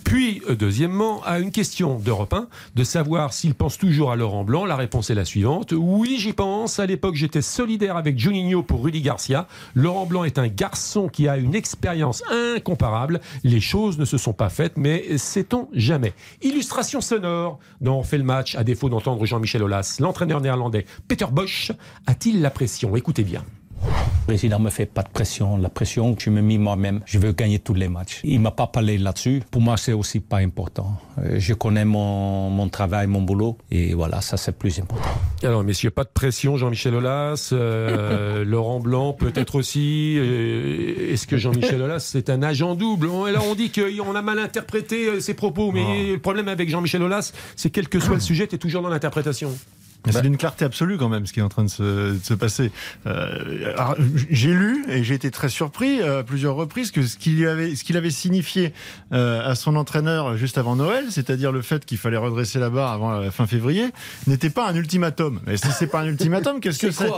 Puis, euh, deuxièmement, à une question d'Europe 1, de savoir s'il pense toujours à Laurent Blanc, la réponse est la suivante. Oui, j'y pense. À l'époque, j'étais solidaire avec Juninho pour Rudy Garcia. Laurent Blanc est un garçon qui a une expérience incomparable. Les choses ne se sont pas faites, mais sait-on jamais. Illustration sonore dont on fait le match, à d'entendre Jean-Michel Aulas. L'entraîneur néerlandais Peter Bosch a-t-il la pression? Écoutez bien. Le président me fait pas de pression. La pression que je me mets moi-même, je veux gagner tous les matchs. Il m'a pas parlé là-dessus. Pour moi, c'est aussi pas important. Euh, Je connais mon, mon travail, mon boulot, et voilà, ça c'est plus important. Alors, messieurs, pas de pression, Jean-Michel Aulas, euh, Laurent Blanc, peut-être aussi. Euh, Est-ce que Jean-Michel Aulas, c'est un agent double? On- Là, on dit qu'on a mal interprété euh, ses propos, mais le problème avec Jean-Michel Aulas, c'est quel que soit le sujet, tu es toujours dans l'interprétation. C'est d'une clarté absolue quand même ce qui est en train de se, de se passer. Euh, j'ai lu et j'ai été très surpris euh, à plusieurs reprises que ce qu'il avait, ce qu'il avait signifié euh, à son entraîneur juste avant Noël, c'est-à-dire le fait qu'il fallait redresser la barre avant la fin février, n'était pas un ultimatum. Mais si c'est pas un ultimatum, qu'est-ce que C'est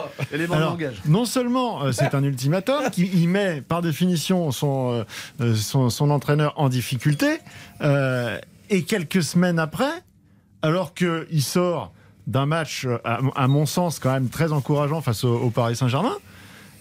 Alors. Non seulement euh, c'est un ultimatum qui il met par définition son, euh, euh, son, son entraîneur en difficulté, euh, et quelques semaines après, alors qu'il sort d'un match, euh, à, mon sens, quand même très encourageant face au, Paris Saint-Germain,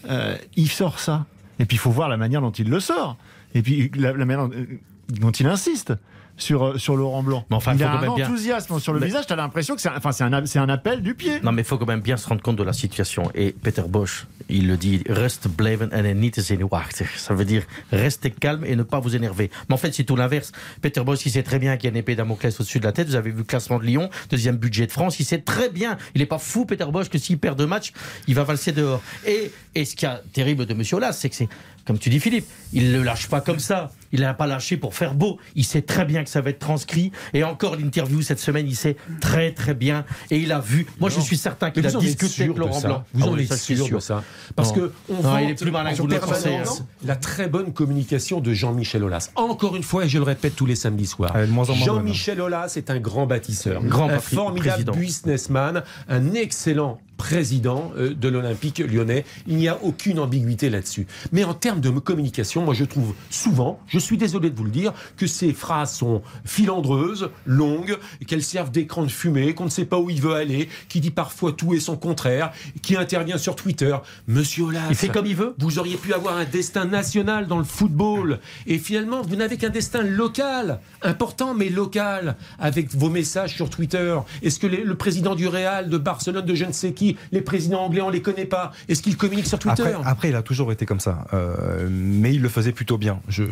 euh, il sort ça. Et puis il faut voir la manière dont il le sort. Et puis la, la manière euh, dont il insiste sur, euh, sur Laurent Blanc. Mais enfin, il faut a quand un même bien- enthousiasme sur le Mais- visage, tu as l'impression que c'est un, enfin, c'est un, c'est un appel du pied. Non, mais il faut quand même bien se rendre compte de la situation. Et Peter Bosch, il le dit, reste blijven en niet te zenuwachtig. Ça veut dire restez calme et ne pas vous énerver. Mais en fait, c'est tout l'inverse. Peter Bosch, il sait très bien qu'il y a une épée Damoclès au-dessus de la tête. Vous avez vu le classement de Lyon, deuxième budget de France. Il sait très bien, il n'est pas fou, Peter Bosch, que s'il perd deux matchs, il va valser dehors. Et, et ce qui est terrible de Monsieur Olas, c'est que c'est, comme tu dis Philippe, il ne le lâche pas comme ça. Il n'a pas lâché pour faire beau. Il sait très bien que ça va être transcrit. Et encore l'interview cette semaine, il sait très très bien. Et il a vu. Moi, je suis certain qu'il a discuté avec Laurent Blanc. Vous Ah en êtes suis sûr sûr. de ça Parce Non. que on Non, il est plus malin que permanence hein. La très bonne communication de Jean-Michel Aulas. Encore une fois, et je le répète tous les samedis soirs. Moins Jean-Michel Aulas est un grand bâtisseur, Grand un formidable businessman, un excellent président euh, de l'Olympique lyonnais. Il n'y a aucune ambiguïté là-dessus. Mais en termes de communication, moi je trouve souvent, je suis désolé de vous le dire, que ces phrases sont filandreuses, longues, qu'elles servent d'écran de fumée, qu'on ne sait pas où il veut aller, qui dit parfois tout et son contraire, qui intervient sur Twitter. Monsieur Aulas, Il fait comme il veut. vous auriez pu avoir un destin national dans le football. Et finalement, vous n'avez qu'un destin local, important mais local, avec vos messages sur Twitter. Est-ce que les- le président du Real, de Barcelone, de je ne sais qui, les présidents anglais, on les connaît pas Est-ce qu'ils communiquent sur Twitter Après, après, il a toujours été comme ça, Euh, mais il le faisait plutôt bien. Je,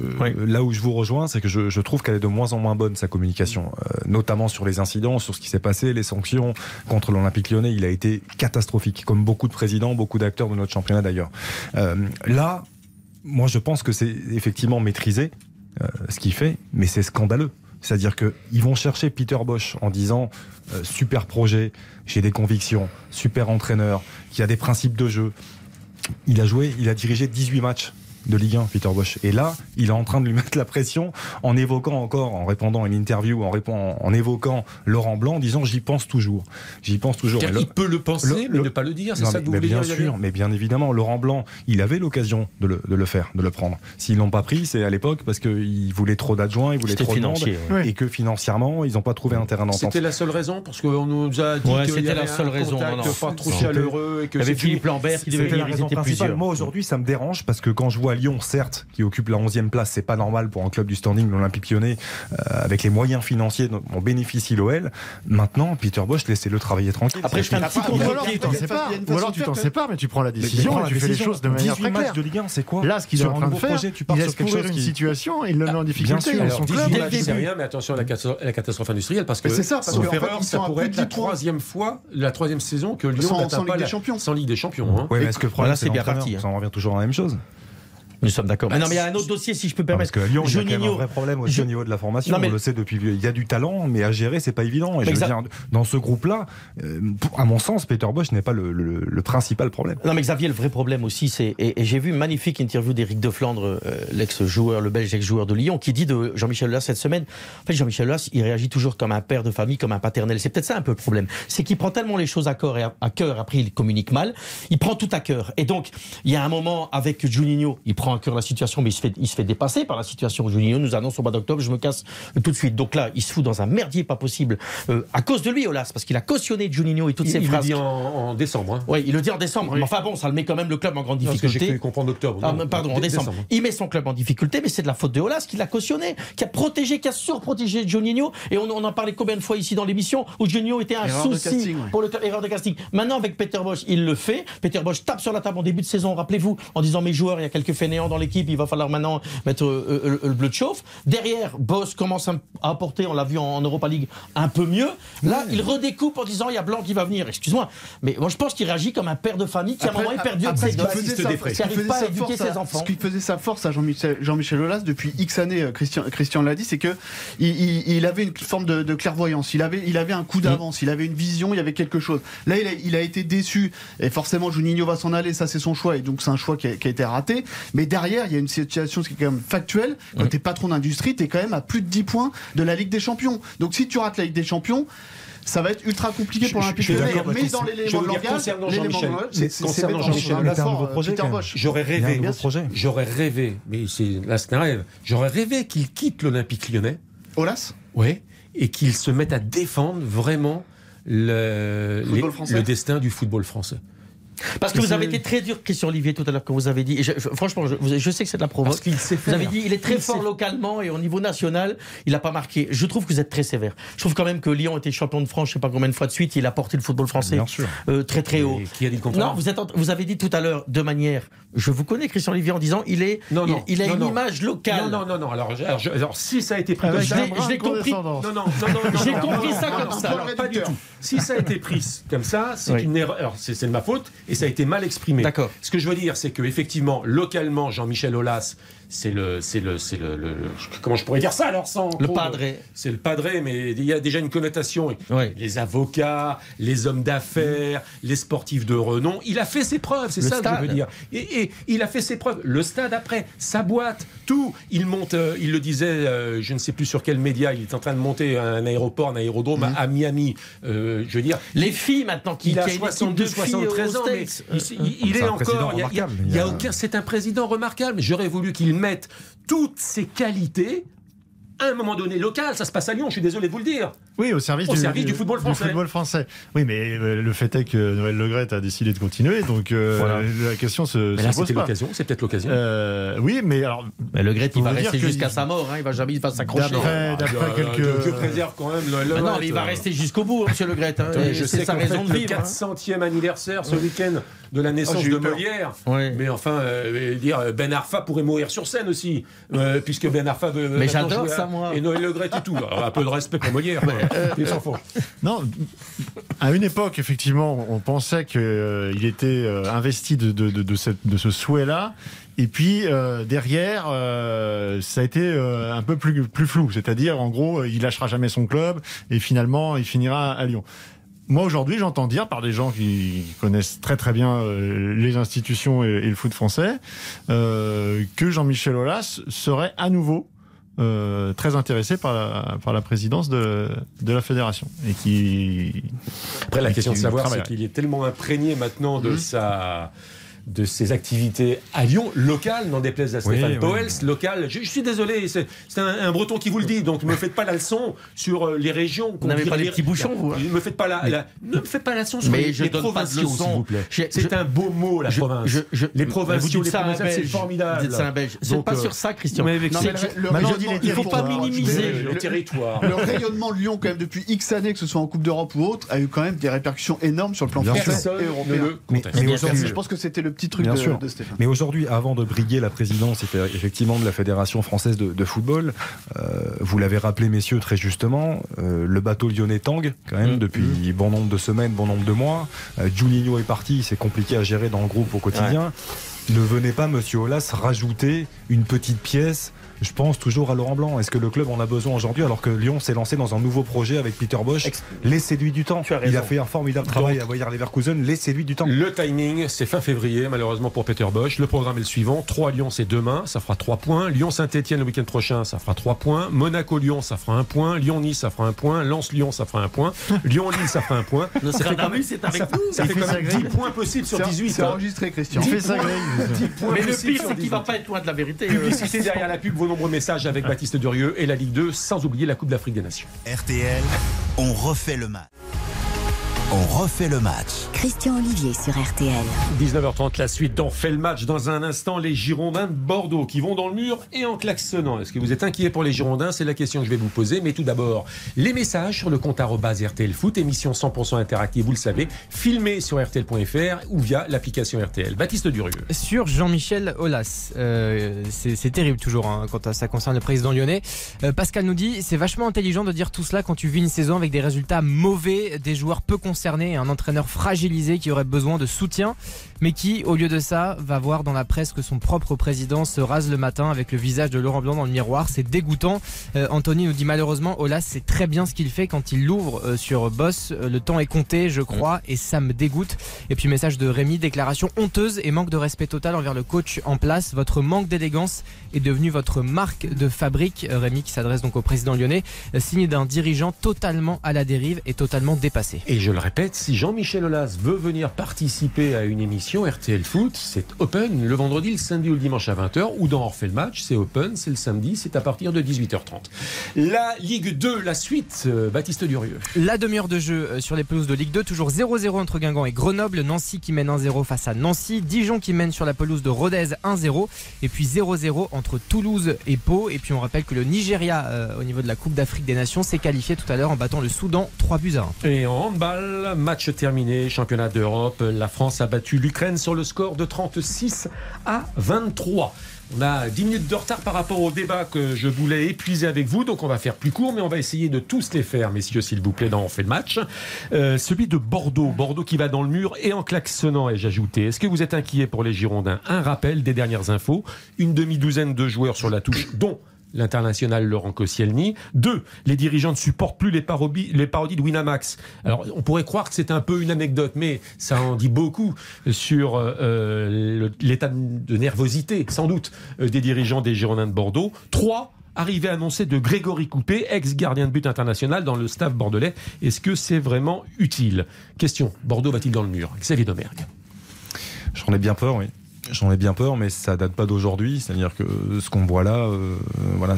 Là où je vous rejoins, c'est que je, je trouve qu'elle est de moins en moins bonne sa communication, euh, notamment sur les incidents, sur ce qui s'est passé, les sanctions contre l'Olympique Lyonnais. Il a été catastrophique, comme beaucoup de présidents, beaucoup d'acteurs de notre championnat d'ailleurs. Euh, là, moi, je pense que c'est effectivement maîtrisé euh, ce qu'il fait, mais c'est scandaleux. C'est-à-dire qu'ils vont chercher Peter Bosch en disant euh, super projet, j'ai des convictions, super entraîneur, qui a des principes de jeu. Il a joué, il a dirigé 18 matchs de Ligue 1, Peter Bosch. Et là, il est en train de lui mettre la pression en évoquant encore, en répondant à une interview, en, répondant, en évoquant Laurent Blanc, en disant j'y pense toujours. J'y pense toujours. Il peut le penser, le- mais le- ne pas le dire. C'est ça mais- que vous mais bien dire sûr, mais bien évidemment, Laurent Blanc, il avait l'occasion de le, de le faire, de le prendre. S'ils l'ont pas pris, c'est à l'époque parce qu'il voulait trop d'adjoints, il voulait trop de monde, financier, ouais. et que financièrement, ils n'ont pas trouvé un terrain d'entente. C'était la seule raison Parce qu'on nous a dit Ouais, y c'était la seule raison, contact non, non. pas trop C'était- chaleureux. Et que Il y avait c'est Philippe Lambert qui devait venir, ils raison étaient principale. plusieurs. Moi aujourd'hui, ça me dérange parce que quand je vois Lyon, certes, qui occupe la 11e place, c'est pas normal pour un club du standing de l'Olympique Lyonnais, euh, avec les moyens financiers dont on bénéficie l'OL. Maintenant, Peter Bosch, laissez-le travailler tranquille. Après, je fais un petit Ou alors tu t'en sépares, faire sépares, mais tu prends la décision et tu fais les choses de manière 18 très matchs claire. de Ligue 1, c'est quoi Là, ce qu'il est en train de faire, il laisse quelque courir chose une situation, il le met en difficulté. sûr. et Alors, son 18 club, c'est rien, mais attention à la, catastrophe- industrielle, parce que, Mais c'est ça, parce sauf qu'en fait, erreur, ils ça pourrait être la 10 points. troisième fois, la troisième saison que Lyon Sans- n'atteint pas Ligue la- des Champions. Sans Ligue des Champions. hein. Oui, mais est-ce que le problème, c'est bien parti, hein. Ça en revient toujours à la même chose. Nous sommes d'accord. Mais non, mais il y a un autre dossier, si je peux Non, parce permettre. que Lyon, il y a quand même un vrai problème aussi je- au niveau de la formation. Non, mais- On le sait depuis. Il y a du talent, mais à gérer, c'est pas évident. Et je veux dire, dans ce groupe-là, euh, à mon sens, Peter Bosch n'est pas le, le- le principal problème. Non mais Xavier, le vrai problème aussi, c'est et, et j'ai vu une magnifique interview d'Éric de Flandre, euh, l'ex-joueur, le Belge ex-joueur de Lyon, qui dit de Jean-Michel Aulas cette semaine. En fait, Jean-Michel Aulas, il réagit toujours comme un père de famille, comme un paternel. C'est peut-être ça un peu le problème, c'est qu'il prend tellement les choses à cœur et à, à cœur. Après, il communique mal. Il prend tout à cœur. Et donc, il y a un moment avec Juninho, il prend prend à cœur la situation, mais il se fait, il se fait dépasser par la situation. Juninho nous annonce au mois d'octobre, je me casse tout de suite. Donc là, il se fout dans un merdier pas possible euh, à cause de lui, Olas, parce qu'il a cautionné Juninho et toutes Il, ses il le phrases. dit en, en décembre. Hein. Oui, il le dit en décembre. Mais enfin bon, ça le met quand même le club en grande Non, parce que j'ai difficulté. cru comprendre octobre. Ah, pardon, en dé- décembre. Il met son club en difficulté, mais c'est de la faute de Olas qui l'a cautionné, qui a protégé, qui a surprotégé Juninho. Et on, on en parlait combien de fois ici dans l'émission où Juninho était un Erreur souci casting, ouais. pour le club, erreur de casting. Maintenant, avec Peter Bosch, il le fait. Peter Bosch tape sur la table en début de saison, rappelez-vous, en disant mes joueurs, il y a quelques fainéants dans l'équipe, il va falloir maintenant mettre euh, euh, le bleu de chauffe. Derrière, Bosch commence à apporter, on l'a vu en, en Europa League, un peu mieux. Là, il redécoupe en disant il y a Blanc qui va venir. Excuse-moi, mais moi je pense qu'il réagit comme un père de famille qui à un moment est perdu après, ce ses qui n'arrive faisait pas à sa éduquer force ses enfants. Ce qui faisait sa force à Jean-Michel Jean-Michel Aulas depuis X années, euh, Christian, Christian l'a dit, c'est que il, il- il avait une forme de, de clairvoyance. Il avait, il avait un coup d'avance, il avait une vision, il y avait quelque chose. Là, il a, il a été déçu et forcément, Juninho va s'en aller, ça c'est son choix et donc c'est un choix qui a, qui a été raté. Mais derrière, il y a une situation qui est quand même factuelle. Quand t'es patron d'industrie, t'es quand même à plus de 10 points de la Ligue des Champions. Donc si tu rates la Ligue des Champions, ça va être ultra compliqué pour l'Olympique Lyonnais. Mais dans Je l'élément de langage, concernant Jean-Michel. J'aurais rêvé, j'aurais rêvé, mais c'est là c'est un rêve. J'aurais rêvé qu'il quitte l'Olympique Lyonnais, Olas ouais, et qu'il se mette à défendre vraiment les- le destin du football français. Parce que vous avez été très dur, Christian Olivier, tout à l'heure, quand vous avez dit. et je- je- franchement, je, sais que c'est de la provoque. Parce qu'il sait Vous avez dit, il est très Il fort sait- localement et au niveau national, il n'a pas marqué. Je trouve que vous êtes très sévère. Je trouve quand même que Lyon était champion de France, je sais pas combien de fois de suite, il a porté le football français Bien sûr. euh, très très haut. Et qui a dit le Non, vous, êtes, en- vous avez dit tout à l'heure, de manière. Je vous connais, Christian Olivier, en disant, il est, Non, non, il a non, une non. image locale. Non, non, non. Alors, alors, je- alors, si ça a été pris comme Je ça, l'ai- compris. non, non, non, non, non, J'ai compris non, ça non, comme non, ça. non, pas du tout. Si ça a été pris comme ça, c'est une erreur. C'est de ma faute et ça a été mal exprimé. D'accord. Ce que je veux dire, c'est que effectivement, localement, Jean-Michel Aulas, c'est le, c'est le, c'est le, comment je pourrais dire ça alors sans Le padré. C'est le padré, mais il y a déjà une connotation. Oui. Les avocats, les hommes d'affaires, les sportifs de renom. Il a fait ses preuves, c'est Le ça que je stade. veux dire. Et, et il a fait ses preuves. Le stade après, sa boîte, tout. Il monte, euh, il le disait, euh, je ne sais plus sur quel média, il est en train de monter un aéroport, un aérodrome à- à Miami. Euh, je veux dire, Les filles maintenant qui il a qui une équipe de 72, filles 73 aux ans, mais il, il- il C'est est encore. il y a- y y aucun- c'est un président remarquable. mais J'aurais voulu qu'il mette toutes ses qualités. À un moment donné, local, ça se passe à Lyon, je suis désolé de vous le dire. Oui, au service, Au service du football français. football français. Oui, mais euh, le fait est que Noël Legrette a décidé de continuer, donc euh, Voilà. la question se, Mais se là, pose pas. l'occasion, c'est peut-être l'occasion. Euh, oui, mais alors Mais le Gret, il va rester jusqu'à il- sa mort, hein, il va jamais il va s'accrocher. d'après d'après Euh, quelques Dieu préserve quand même le, le Ah non, mais il va rester jusqu'au bout, hein, monsieur Le Gret. hein, je c'est sais sa raison de le vivre. hein. 400e anniversaire ce week-end de la naissance Oh, j'ai eu de peur. Molière. Ouais. Mais enfin, euh, dire euh, Ben Arfa pourrait mourir sur scène aussi, euh, puisque Ben Arfa veut. Mais j'adore à- ça, moi. Et Noël Le Gret et tout. Alors, un peu de respect pour Molière. quoi. Il s'en fout. Non, à une époque, effectivement, on pensait qu'il était euh, investi de, de, de, de cette- de ce souhait-là. Et puis euh, derrière, euh, ça a été euh, un peu plus, plus flou. C'est-à-dire, en gros, il lâchera jamais son club et finalement, il finira à Lyon. Moi, aujourd'hui, j'entends dire par des gens qui connaissent très très bien euh, les institutions et, le foot français euh, que Jean-Michel Aulas serait à nouveau euh, très intéressé par la, par la présidence de, de la fédération et qui Après, la Et question de savoir, c'est qu'il est tellement imprégné maintenant Mmh. de sa de ses activités à Lyon, locales, n'en déplaise à Stéphane oui. Powell, local. Je, je suis désolé, c'est c'est un, un breton qui vous le dit, donc ne me faites pas la leçon sur les régions. qu'on n'avez pas les petits bouchons, vous, hein. Ne me faites pas la, la- ne me faites pas la leçon sur Mais les, je les donne pas de provinciaux, leçon. s'il vous plaît. C'est je- un beau mot, la Je- province. je- je- les vous provinciaux, dites les provinciaux, c'est formidable. Vous dites ça un Belge. C'est Donc, pas euh, sur ça, Christian. mais avec Non, mais le- il faut pas minimiser. le- territoire. Le rayonnement de Lyon, quand même, depuis X années, que ce soit en Coupe d'Europe ou autre, a eu quand même des répercussions énormes sur le plan français et ne européen. le Mais, aujourd'hui, Je pense que c'était le petit truc Bien de, sûr. de Stéphane. Mais aujourd'hui, avant de briguer la présidence effe- effectivement de la Fédération française de, de football, euh, vous l'avez rappelé, messieurs, très justement, euh, le bateau lyonnais tangue quand même Mmh. depuis bon nombre de semaines, bon nombre de mois. Euh, Juninho est parti, c'est compliqué à gérer dans le groupe au quotidien. Ne venez pas, monsieur Olas, rajouter une petite pièce je pense toujours à Laurent Blanc. Est-ce que le club en a besoin aujourd'hui alors que Lyon s'est lancé dans un nouveau projet avec Peter Bosch? Laissez-lui du temps. Il a fait un formidable travail à Bayer Leverkusen. Laissez-lui du temps. Le timing, c'est fin février, malheureusement pour Peter Bosch. Le programme est le suivant 3 Lyon, c'est demain, ça fera 3 points. Lyon-Saint-Etienne le week-end prochain, ça fera 3 points. Monaco-Lyon, ça fera 1 point. Lyon-Nice, ça fera 1 point. Lens-Lyon, ça fera 1 point. Lyon-Lille, ça fera 1 point. Le ça fait quand même, c'est avec ça, nous. ça fait quand même 10 points possibles sur 18. C'est hein. enregistré, Christian. 10 Fais ça, points- Greg. 10 points Mais le pire, c'est qu'il 18. va pas être loin de la vérité. euh, Publicité derrière la pub, nombreux messages avec Baptiste Durieux et la Ligue 2, sans oublier la Coupe d'Afrique des Nations. RTL, on refait le match. On refait le match. Christian Olivier sur RTL. 19h30, la suite d'On fait le match. Dans un instant, les Girondins de Bordeaux qui vont dans le mur et en klaxonnant. Est-ce que vous êtes inquiet pour les Girondins? C'est la question que je vais vous poser. Mais tout d'abord, les messages sur le compte RTL Foot, émission 100% interactive, vous le savez, filmée sur RTL.fr ou via l'application RTL. Baptiste Durieux. Sur Jean-Michel Aulas. Euh, c'est terrible toujours hein, quand ça concerne le président lyonnais. Euh, Pascal nous dit c'est vachement intelligent de dire tout cela quand tu vis une saison avec des résultats mauvais, des joueurs peu et un entraîneur fragilisé qui aurait besoin de soutien, mais qui, au lieu de ça, va voir dans la presse que son propre président se rase le matin avec le visage de Laurent Blanc dans le miroir? C'est dégoûtant. Euh, Anthony nous dit malheureusement Aulas c'est très bien ce qu'il fait quand il l'ouvre euh, sur Boss. Euh, le temps est compté, je crois, et ça me dégoûte. Et puis message de Rémi, déclaration honteuse et manque de respect total envers le coach en place. Votre manque d'élégance est devenu votre marque de fabrique. Euh, Rémi qui s'adresse donc au président lyonnais, euh, signé d'un dirigeant totalement à la dérive et totalement dépassé. Et je le répète, si Jean-Michel Aulas veut venir participer à une émission RTL Foot, c'est open le vendredi, le samedi ou le dimanche à 20h, ou dans refait le match, c'est open, c'est le samedi, c'est à partir de 18h30. La Ligue 2, la suite, euh, Baptiste Durieux. La demi-heure de jeu euh, sur les pelouses de Ligue 2, toujours 0-0 entre Guingamp et Grenoble, Nancy qui mène 1-0 face à Nancy, Dijon qui mène sur la pelouse de Rodez 1-0, et puis 0-0 entre Toulouse et Pau. Et puis on rappelle que le Nigeria, euh, au niveau de la Coupe d'Afrique des Nations, s'est qualifié tout à l'heure en battant le Soudan 3 buts à 1. Et en handball, match terminé, championnat d'Europe, la France a battu l'Ukraine sur le score de 36 à 23. On a 10 minutes de retard par rapport au débat que je voulais épuiser avec vous, donc on va faire plus court, mais on va essayer de tous les faire, messieurs, s'il vous plaît, dans On fait le match. Euh, celui de Bordeaux, Bordeaux qui va dans le mur et en klaxonnant, ai-je ajouté. Est-ce que vous êtes inquiet pour les Girondins? Un rappel des dernières infos, une demi-douzaine de joueurs sur la touche, dont l'international Laurent Koscielny. Deux, les dirigeants ne supportent plus les parodies, de Winamax. Alors, on pourrait croire que c'est un peu une anecdote, mais ça en dit beaucoup sur euh, le- l'état de nervosité, sans doute, euh, des dirigeants des Girondins de Bordeaux. Trois, arrivée annoncée de Grégory Coupé, ex-gardien de but international dans le staff bordelais. Est-ce que c'est vraiment utile? Question, Bordeaux va-t-il dans le mur? Xavier Domergue. J'en ai bien peur, oui. J'en ai bien peur, mais ça date pas d'aujourd'hui. C'est-à-dire que ce qu'on voit là, euh, voilà,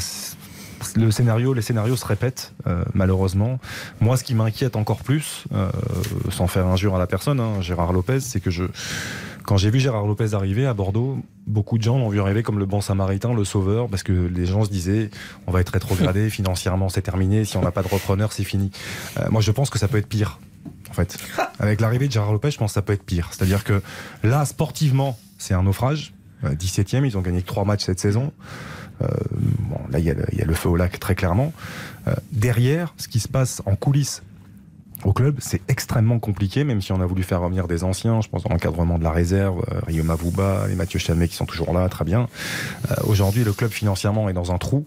le scénario, les scénarios se répètent euh, malheureusement. Moi, ce qui m'inquiète encore plus, euh, sans faire injure à la personne, hein, Gérard Lopez, c'est que je, quand j'ai vu Gérard Lopez arriver à Bordeaux, beaucoup de gens l'ont vu arriver comme le bon Samaritain, le sauveur, parce que les gens se disaient, on va être rétrogradé financièrement, c'est terminé. Si on n'a pas de repreneur, c'est fini. Euh, moi, je pense que ça peut être pire. En fait, avec l'arrivée de Gérard Lopez, je pense que ça peut être pire. C'est-à-dire que là, sportivement, c'est un naufrage. Euh, 17e, ils ont gagné que 3 matchs cette saison. Euh, là, il y, a le- il y a le feu au lac, très clairement. Euh, derrière, ce qui se passe en coulisses au club, c'est extrêmement compliqué, même si on a voulu faire revenir des anciens, je pense dans l'encadrement de la réserve, euh, Rio Mavuba, les Mathieu Chalmet qui sont toujours là, très bien. Euh, Aujourd'hui, le club financièrement est dans un trou,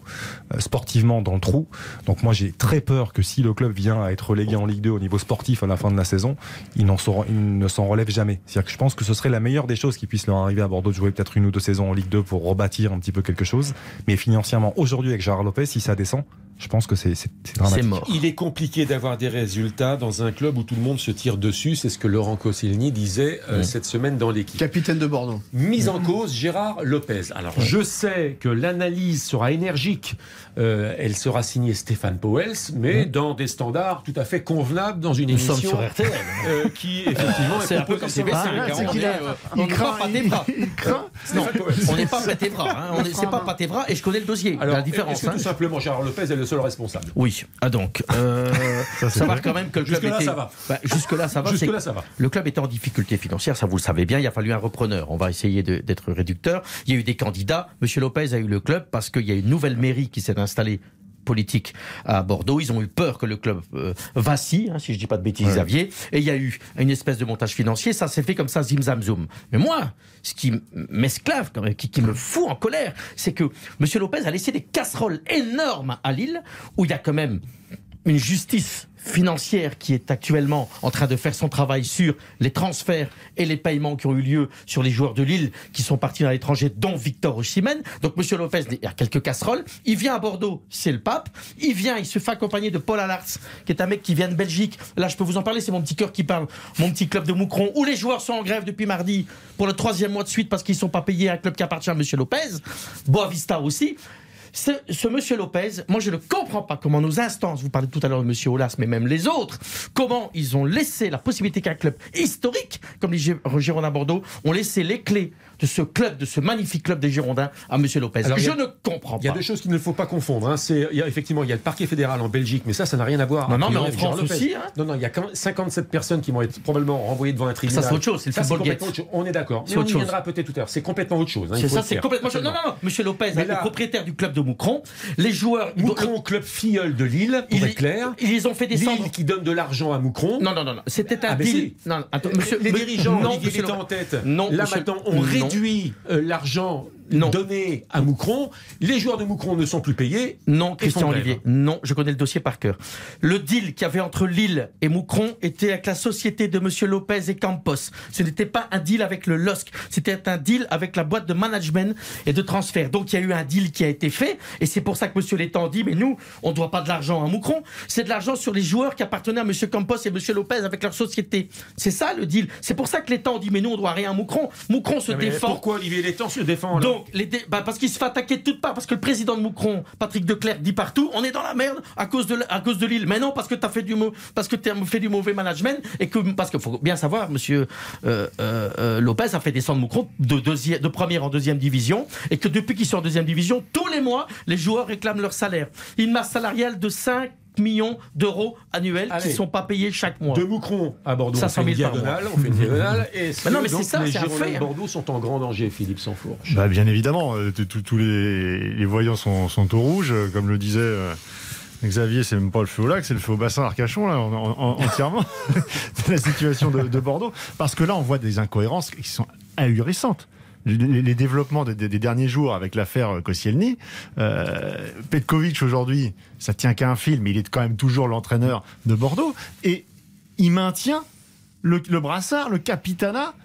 euh, sportivement dans le trou. Donc moi, j'ai très peur que si le club vient à être relégué en Ligue 2 au niveau sportif à la fin de la saison, il ne s'en relève jamais. C'est-à-dire que je pense que ce serait la meilleure des choses qui puisse leur arriver à Bordeaux de jouer peut-être une ou deux saisons en Ligue 2 pour rebâtir un petit peu quelque chose. Mais financièrement, aujourd'hui, avec Gérard Lopez, si ça descend, je pense que c'est c'est- c'est dramatique. Il est compliqué d'avoir des résultats dans un club où tout le monde se tire dessus. C'est ce que Laurent Koscielny disait euh, cette semaine dans l'équipe. Capitaine de Bordeaux. Mise en cause Gérard Lopez. Alors je sais que l'analyse sera énergique. Euh, elle sera signée Stéphane Powels, mais dans des standards tout à fait convenables dans une Nous émission sommes sur RTL. euh, qui effectivement C'est est un peu comme proposée. CBC, Ah, c'est on n'est pas pâté bras. Powell. on n'est pas pâté bras. hein. On pas pâté bras et je connais le dossier. Alors, la différence. est-ce que hein. tout simplement Gérard Lopez est le seul responsable Oui. Ah donc, euh, savoir quand même que le club Jusque-là, était. ça va. Bah, jusque-là, ça va. Jusque-là, ça va. Le club était en difficulté financière, ça vous le savez bien. Il a fallu un repreneur. On va essayer de- d'être réducteur. Il y a eu des candidats. Monsieur Lopez a eu le club parce qu'il y a une nouvelle mairie qui s'est installée politique à Bordeaux. Ils ont eu peur que le club euh, vacille, hein, si je dis pas de bêtises, Xavier. Et il y a eu une espèce de montage financier. Ça s'est fait comme ça, zim zam zoom. Mais moi, ce qui m'esclave, qui me fout en colère, c'est que M. Lopez a laissé des casseroles énormes à Lille, où il y a quand même une justice financière qui est actuellement en train de faire son travail sur les transferts et les paiements qui ont eu lieu sur les joueurs de Lille qui sont partis à l'étranger, dont Victor Osimhen. Donc Monsieur Lopez, il y a quelques casseroles. Il vient à Bordeaux, c'est le pape. Il vient, il se fait accompagner de Paul Allarts, qui est un mec qui vient de Belgique. Là, je peux vous en parler, c'est mon petit cœur qui parle. Mon petit club de Moucron, où les joueurs sont en grève depuis mardi pour le troisième mois de suite parce qu'ils ne sont pas payés à un club qui appartient à Monsieur Lopez. Boavista aussi. Ce, ce, monsieur Lopez, moi je ne comprends pas comment nos instances, vous parlez tout à l'heure de monsieur Olas, mais même les autres, comment ils ont laissé la possibilité qu'un club historique, comme les Girondins Bordeaux, ont laissé les clés de ce club, de ce magnifique club des Girondins à monsieur Lopez. Alors, je a- ne comprends pas. Il y a deux choses qu'il ne faut pas confondre. hein. C'est, y a, effectivement, il y a le parquet fédéral en Belgique, mais ça, ça n'a rien à voir. Non, non, mais en France aussi, hein. Non, non, il y a quand même 57 personnes qui vont être probablement renvoyées devant un tribunal. c'est autre chose, c'est le Ça, football gate. autre chose. On est d'accord. C'est Mais on autre y chose. viendra peut-être tout à l'heure. C'est complètement autre chose. hein, C'est ça, c'est complètement. Non, Absolument. non, non, monsieur Lopez, le propriétaire du club de Moucron, les joueurs. Moucron, club filleul de Lille, pour Ils- être clair. Ils ont fait descendre. Lille qui donne de l'argent à Moucron. Non, non, non, non. C'était un Ah, deal. si. Non, attends, monsieur. les dirigeants, non, était Lopez. en tête. Non, Là monsieur- maintenant, on non. réduit euh, l'argent Non. donné à Moucron. Les joueurs de Moucron ne sont plus payés. Non, Christian Olivier. Non, je connais le dossier par cœur. Le deal qu'il y avait entre Lille et Moucron était avec la société de Monsieur Lopez et Campos. Ce n'était pas un deal avec le LOSC. C'était un deal avec la boîte de management et de transfert. Donc il y a eu un deal qui a été fait. Et c'est pour ça que Monsieur Létang dit, mais nous, on ne doit pas de l'argent à Moucron. C'est de l'argent sur les joueurs qui appartenaient à Monsieur Campos et Monsieur Lopez avec leur société. C'est ça le deal. C'est pour ça que Létang dit, mais nous, on doit rien à Moucron. Moucron se mais défend. Pourquoi Olivier Létang se défend là Bah, parce qu'il se fait attaquer de toutes parts, parce que le président de Moucron, Patrick Declercq, dit partout, on est dans la merde à cause de, l'île. Mais non, parce que tu as fait du, mauvais management et parce qu'il faut bien savoir, monsieur euh, euh, euh, Lopez a fait descendre Moucron de, de première en deuxième division et que depuis qu'ils sont en deuxième division, tous les mois, les joueurs réclament leur salaire. Une masse salariale de 5 millions d'euros annuels qui ne sont pas payés chaque mois. De Moucron à Bordeaux, on 500 fait une 000 par diagonale, mois. on fait une diagonale, et Mais non, mais donc, c'est ça, les c'est un Girondins fait, de hein. Bordeaux sont en grand danger, Philippe Sansfourche. Bah, bien évidemment, euh, tous les, les voyants sont, sont au rouge, euh, comme le disait euh, Xavier, c'est même pas le feu au lac, c'est le feu au bassin Arcachon, là, en- en- entièrement, de la situation de, de Bordeaux. Parce que là, on voit des incohérences qui sont ahurissantes. Les, développements des derniers jours avec l'affaire Koscielny, euh, Petkovic aujourd'hui, ça tient qu'à un fil, mais il est quand même toujours l'entraîneur de Bordeaux. Et il maintient le, le brassard, le capitana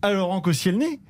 à Laurent Koscielny,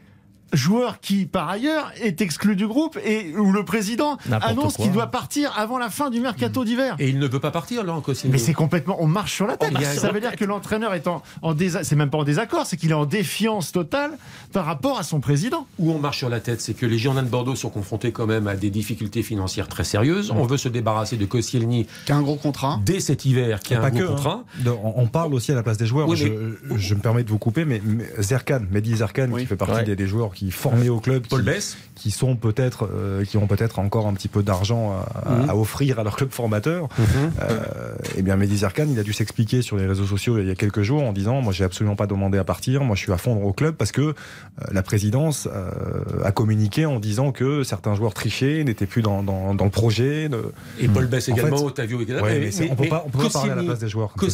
joueur qui, par ailleurs, est exclu du groupe et où le président annonce qu'il doit partir avant la fin du mercato d'hiver. Et il ne peut pas partir, là, en Koscielny. Mais c'est complètement. On marche sur la tête. Ça veut dire que l'entraîneur est en, en désa- C'est même pas en désaccord, c'est qu'il est en défiance totale par rapport à son président. Où on marche sur la tête, c'est que les Girondins de Bordeaux sont confrontés quand même à des difficultés financières très sérieuses. On veut se débarrasser de Koscielny. Qui a un gros contrat. Dès cet hiver, qui a un pas gros que, contrat. hein. De- on parle aussi à la place des joueurs. Oui, je, je me permets de vous couper, mais, mais Zerkan, Mehdi Zerkan, qui fait partie Ouais. des, des joueurs qui formés au club, Paul qui, Bess. qui sont peut-être, euh, qui ont peut-être encore un petit peu d'argent à, Mhm. à offrir à leur club formateur. Euh, eh bien, Mehdi Zerkan, il a dû s'expliquer sur les réseaux sociaux il y a quelques jours en disant, moi, j'ai absolument pas demandé à partir, moi, je suis à fondre au club parce que euh, la présidence euh, a communiqué en disant que certains joueurs trichaient, n'étaient plus dans, dans, dans le projet. de- Et Paul Bess En également, fait- Otavio également. Ouais, mais on peut pas, on peut pas parler à la place des joueurs. comme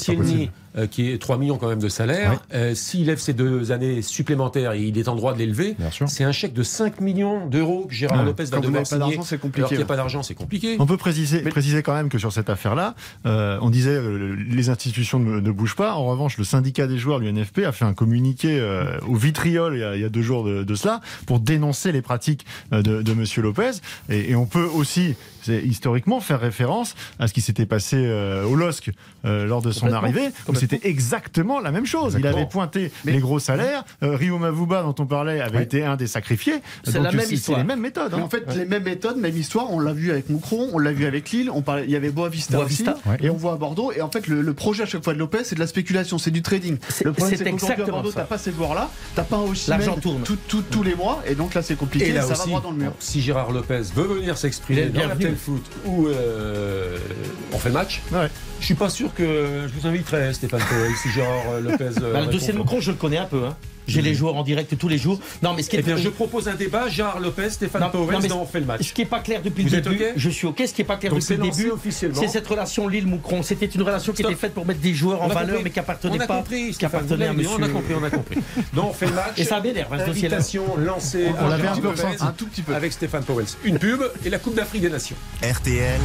euh, qui est 3 millions quand même de salaire, euh, s'il lève ses deux années supplémentaires et il est en droit de l'élever, c'est un chèque de 5 millions d'euros que Gérard Ouais. Lopez va devoir n'avez pas signer. d'argent, c'est compliqué, Alors qu'il n'y a pas d'argent, c'est compliqué. On peut préciser, préciser quand même que sur cette affaire-là, euh, on disait euh, les institutions ne, ne bougent pas. En revanche, le syndicat des joueurs, l'UNFP, a fait un communiqué euh, au vitriol il y, a, il y a deux jours de, de cela pour dénoncer les pratiques de, de Monsieur Lopez. Et, et on peut aussi, c'est historiquement, faire référence à ce qui s'était passé euh, au LOSC euh, lors de son arrivée, où c'était exactement la même chose. Il avait pointé les gros salaires. Euh, Rio Mavuba, dont on parlait, avait été un des sacrifiés. C'est la même c'est histoire. les mêmes méthodes. Hein. en fait, les mêmes méthodes, même histoire, on l'a vu avec Moucron, on l'a vu avec Lille, on parlait, il y avait Boavista, Boavista, aussi, ouais. et on voit à Bordeaux. Et en fait, le, le projet à chaque fois de Lopez, c'est de la spéculation, c'est du trading. Le problème, c'est c'est qu'aujourd'hui à exactement Bordeaux, t'as pas ces joueurs-là, t'as pas un L'argent tourne. tout- tout- tous les mois, et donc là, c'est compliqué, Et là ça aussi, va droit dans le mur. si Gérard Lopez veut venir s'exprimer est foot ou euh, on fait match, je suis pas sûr que je vous inviterai, Stéphane. Powell, si Gérard euh, Lopez. euh, Bah, le dossier de. Moucron, je le connais un peu. Hein. J'ai les joueurs en direct tous les jours. Non, mais ce qui est Eh bien, je propose un débat, Gérard Lopez, Stéphane Non, Powell, non, On fait le match. Ce qui n'est pas clair depuis Vous le êtes début, je suis OK. Ce qui n'est pas clair Donc, depuis c'est le début, c'est cette relation Lille-Moucron. C'était une relation qui Stop. était faite pour mettre des joueurs en On valeur, compris. mais qui appartenaient on a pas, compris, qui Stéphane, appartenaient à monsieur. On a compris, on a compris. Non, on fait le match. Et ça m'énerve. Invitation lancée On à Gérard peu Lopez ressenti, un tout petit peu. avec Stéphane Powell. Une pub et la Coupe d'Afrique des Nations. RTL,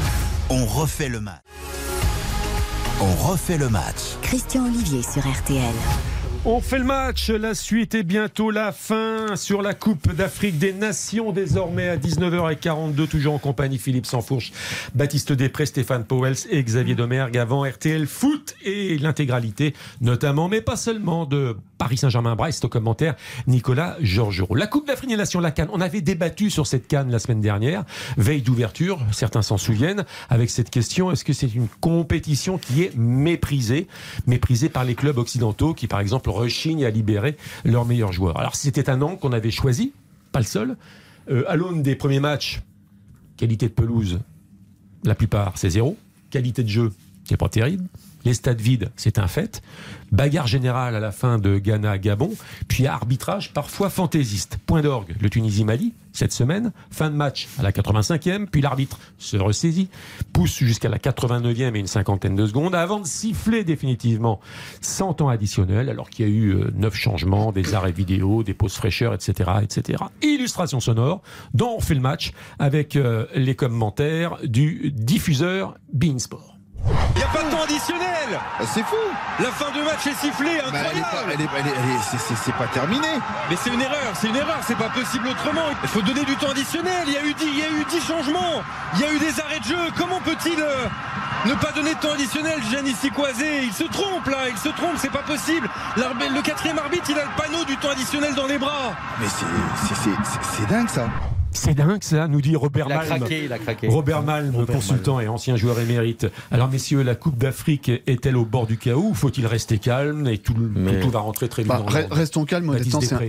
on refait le match. On refait le match. Christian Olivier sur RTL. On fait le match, la suite est bientôt la fin. Sur la Coupe d'Afrique des Nations désormais à 19h42 toujours en compagnie Philippe Sansfourche, Baptiste Després, Stéphane Powels et Xavier Domergue avant RTL Foot et l'intégralité notamment mais pas seulement de Paris Saint-Germain-Brest au commentaire Nicolas Georgerot. La Coupe d'Afrique des Nations, la Cannes, on avait débattu sur cette Cannes la semaine dernière, veille d'ouverture, certains s'en souviennent, avec cette question, est-ce que c'est une compétition qui est méprisée, méprisée par les clubs occidentaux qui par exemple rechignent à libérer leurs meilleurs joueurs. Alors c'était un angle qu'on avait choisi, pas le seul, Euh, à l'aune des premiers matchs, qualité de pelouse, la plupart c'est zéro, qualité de jeu, c'est pas terrible. Les stades vides, c'est un fait. Bagarre générale à la fin de Ghana-Gabon, puis arbitrage parfois fantaisiste. Point d'orgue, le Tunisie-Mali, cette semaine. Fin de match à la 85e, puis l'arbitre se ressaisit, pousse jusqu'à la 89e et une cinquantaine de secondes, avant de siffler définitivement 100 temps additionnel, alors qu'il y a eu euh, neuf changements, des arrêts vidéo, des pauses fraîcheurs, etc. etc. Illustration sonore, dont on fait le match avec euh, les commentaires du diffuseur Beansport. Il n'y a pas de temps additionnel C'est fou La fin du match est sifflée, incroyable c'est- pas terminé. Mais c'est une erreur, c'est une erreur, c'est pas possible autrement. Il faut donner du temps additionnel. Il y a eu 10, il y a eu 10 changements. Il y a eu des arrêts de jeu. Comment peut-il euh, ne pas donner de temps additionnel, Giannis Kwazé Il se trompe là, il se trompe, c'est pas possible. Le quatrième arbitre, il a le panneau du temps additionnel dans les bras. Mais c'est dingue ça. C'est dingue ça, nous dit Robert Il a Malm. craqué, il a craqué. Robert Malm, Robert consultant et ancien joueur émérite. Alors messieurs, la Coupe d'Afrique est-elle au bord du chaos ou faut-il rester calme et tout, le- Mais- tout va rentrer très vite Bah, dans re- l'ordre restons calmes,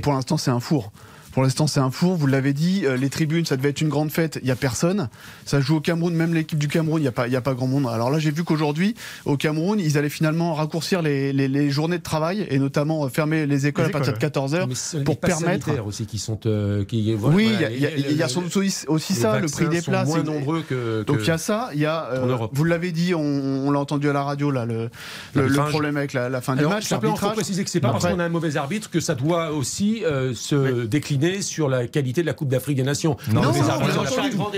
pour l'instant c'est un four. Pour l'instant, c'est un four. Vous l'avez dit, euh, les tribunes, ça devait être une grande fête. Il y a personne. Ça joue au Cameroun, même l'équipe du Cameroun, il y a pas, il y a pas grand monde. Alors là, j'ai vu qu'aujourd'hui, au Cameroun, ils allaient finalement raccourcir les, les- les journées de travail et notamment euh, fermer les écoles Les à partir de écoles, 14 h Mais ce sont les pour passes permettre. aussi qui sont euh, qui voilà, oui, il voilà, y a- y, y sans doute aussi, ça, le prix des sont places. moins nombreux que, Donc il y a ça, il y a, euh, vous l'avez dit, on, on l'a entendu à la radio là, le, le, problème avec la, la fin du Alors, match, simplement, il faut préciser que c'est pas parce qu'on a un mauvais arbitre que ça doit aussi euh, se décliner sur la qualité de la Coupe d'Afrique des Nations. Non, non.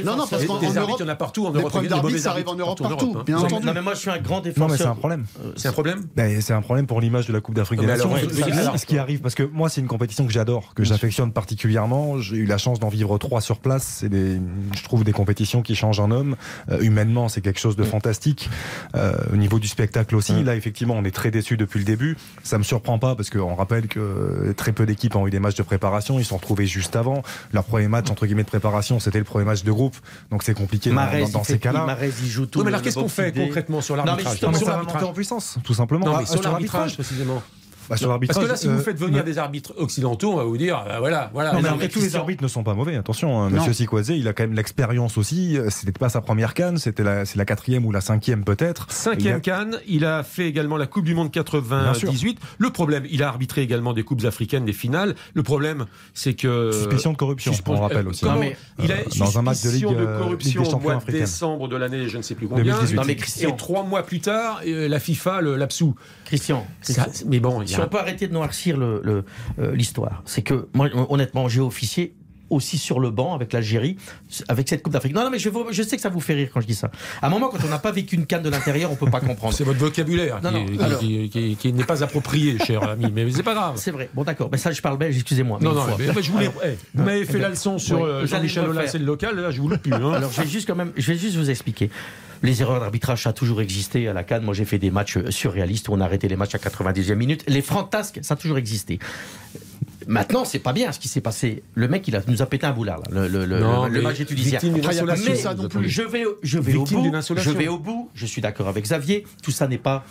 Non, non, parce qu'en Europe, il y en a partout en les Europe. problèmes ça arrive en Europe partout partout, bien hein. entendu. Non, mais moi, je suis un grand Non, mais défenseur. c'est un problème. C'est un problème Ben, c'est un problème pour l'image de la Coupe d'Afrique des Nations. Ce qui- arrive, parce que moi, c'est une compétition que j'adore, que j'affectionne particulièrement. J'ai eu la chance d'en vivre trois sur place. C'est des, je trouve des compétitions qui changent un homme. Euh, humainement, c'est quelque chose de fantastique. Euh, au niveau du spectacle aussi, là, effectivement, on est très déçus depuis le début. Ça me surprend pas parce qu'on rappelle que très peu d'équipes ont eu des matchs de préparation. Ils sont retrouvés juste avant. Leur premier match, entre guillemets, de préparation, c'était le premier match de groupe. Donc c'est compliqué dans- Marez, dans, dans il ces cas-là. Marez, il joue tout. Oui, mais le- alors qu'est-ce qu'on fait idée. concrètement sur Non, mais l'arbitrage Non, mais Sur ça va l'arbitrage. monter en puissance, tout simplement. Non, Ah, sur l'arbitrage précisément. Bah, sur Parce que là, si vous euh, faites venir des arbitres occidentaux, on va vous dire, ah, voilà, voilà. Non, mais après, mais tous les arbitres ne sont pas mauvais, attention. hein. Monsieur Sikwazé, il a quand même l'expérience aussi. Euh, C'était pas sa première canne, c'était la, c'est la quatrième ou la cinquième peut-être. Cinquième Il a- Cannes, il a fait également la Coupe du Monde 98. Le problème, il a arbitré également des coupes africaines, des finales. Le problème, c'est que Suspicion de corruption, Suspens- on rappelle euh, aussi. Non, mais, il a dans un match de suspicion Ligue, de corruption Ligue des au champions mois de décembre de l'année, je ne sais plus combien. 2018. Non, mais Christian. Et trois mois plus tard, la FIFA l'absout. Christian, Ça-. Mais bon, Si a on peut arrêter de noircir le- le, euh, l'histoire, c'est que moi, honnêtement, j'ai officié aussi sur le banc avec l'Algérie, avec cette Coupe d'Afrique. Non, non, mais je, sais que ça vous fait rire quand je dis ça. À un moment, quand on n'a pas vécu une canne de l'intérieur, on peut pas comprendre. c'est votre vocabulaire Non, qui, non, qui- alors- qui- qui- qui n'est pas approprié, cher ami, mais c'est pas grave. C'est vrai. Bon, d'accord. Mais ça, je parle belge, excusez-moi. Non, non, mais, mais je voulais. Alors, eh, vous m'avez fait eh la leçon sur oui, euh, Jean-Michel Aulas, c'est le local, là, je vous le plus. hein. Alors, je vais juste quand même, je vais juste vous expliquer. Les erreurs d'arbitrage, ça a toujours existé à la Cannes. Moi, j'ai fait des matchs surréalistes où on a arrêté les matchs à 90e minute. Les fantasques, ça a toujours existé. Maintenant, c'est pas bien ce qui s'est passé. Le mec, il a, nous a pété un boulard, là, le, le, le- Non, le mais match étudiant. Je vais, je vais au bout. Je vais au bout. Je suis d'accord avec Xavier. Tout ça n'est pas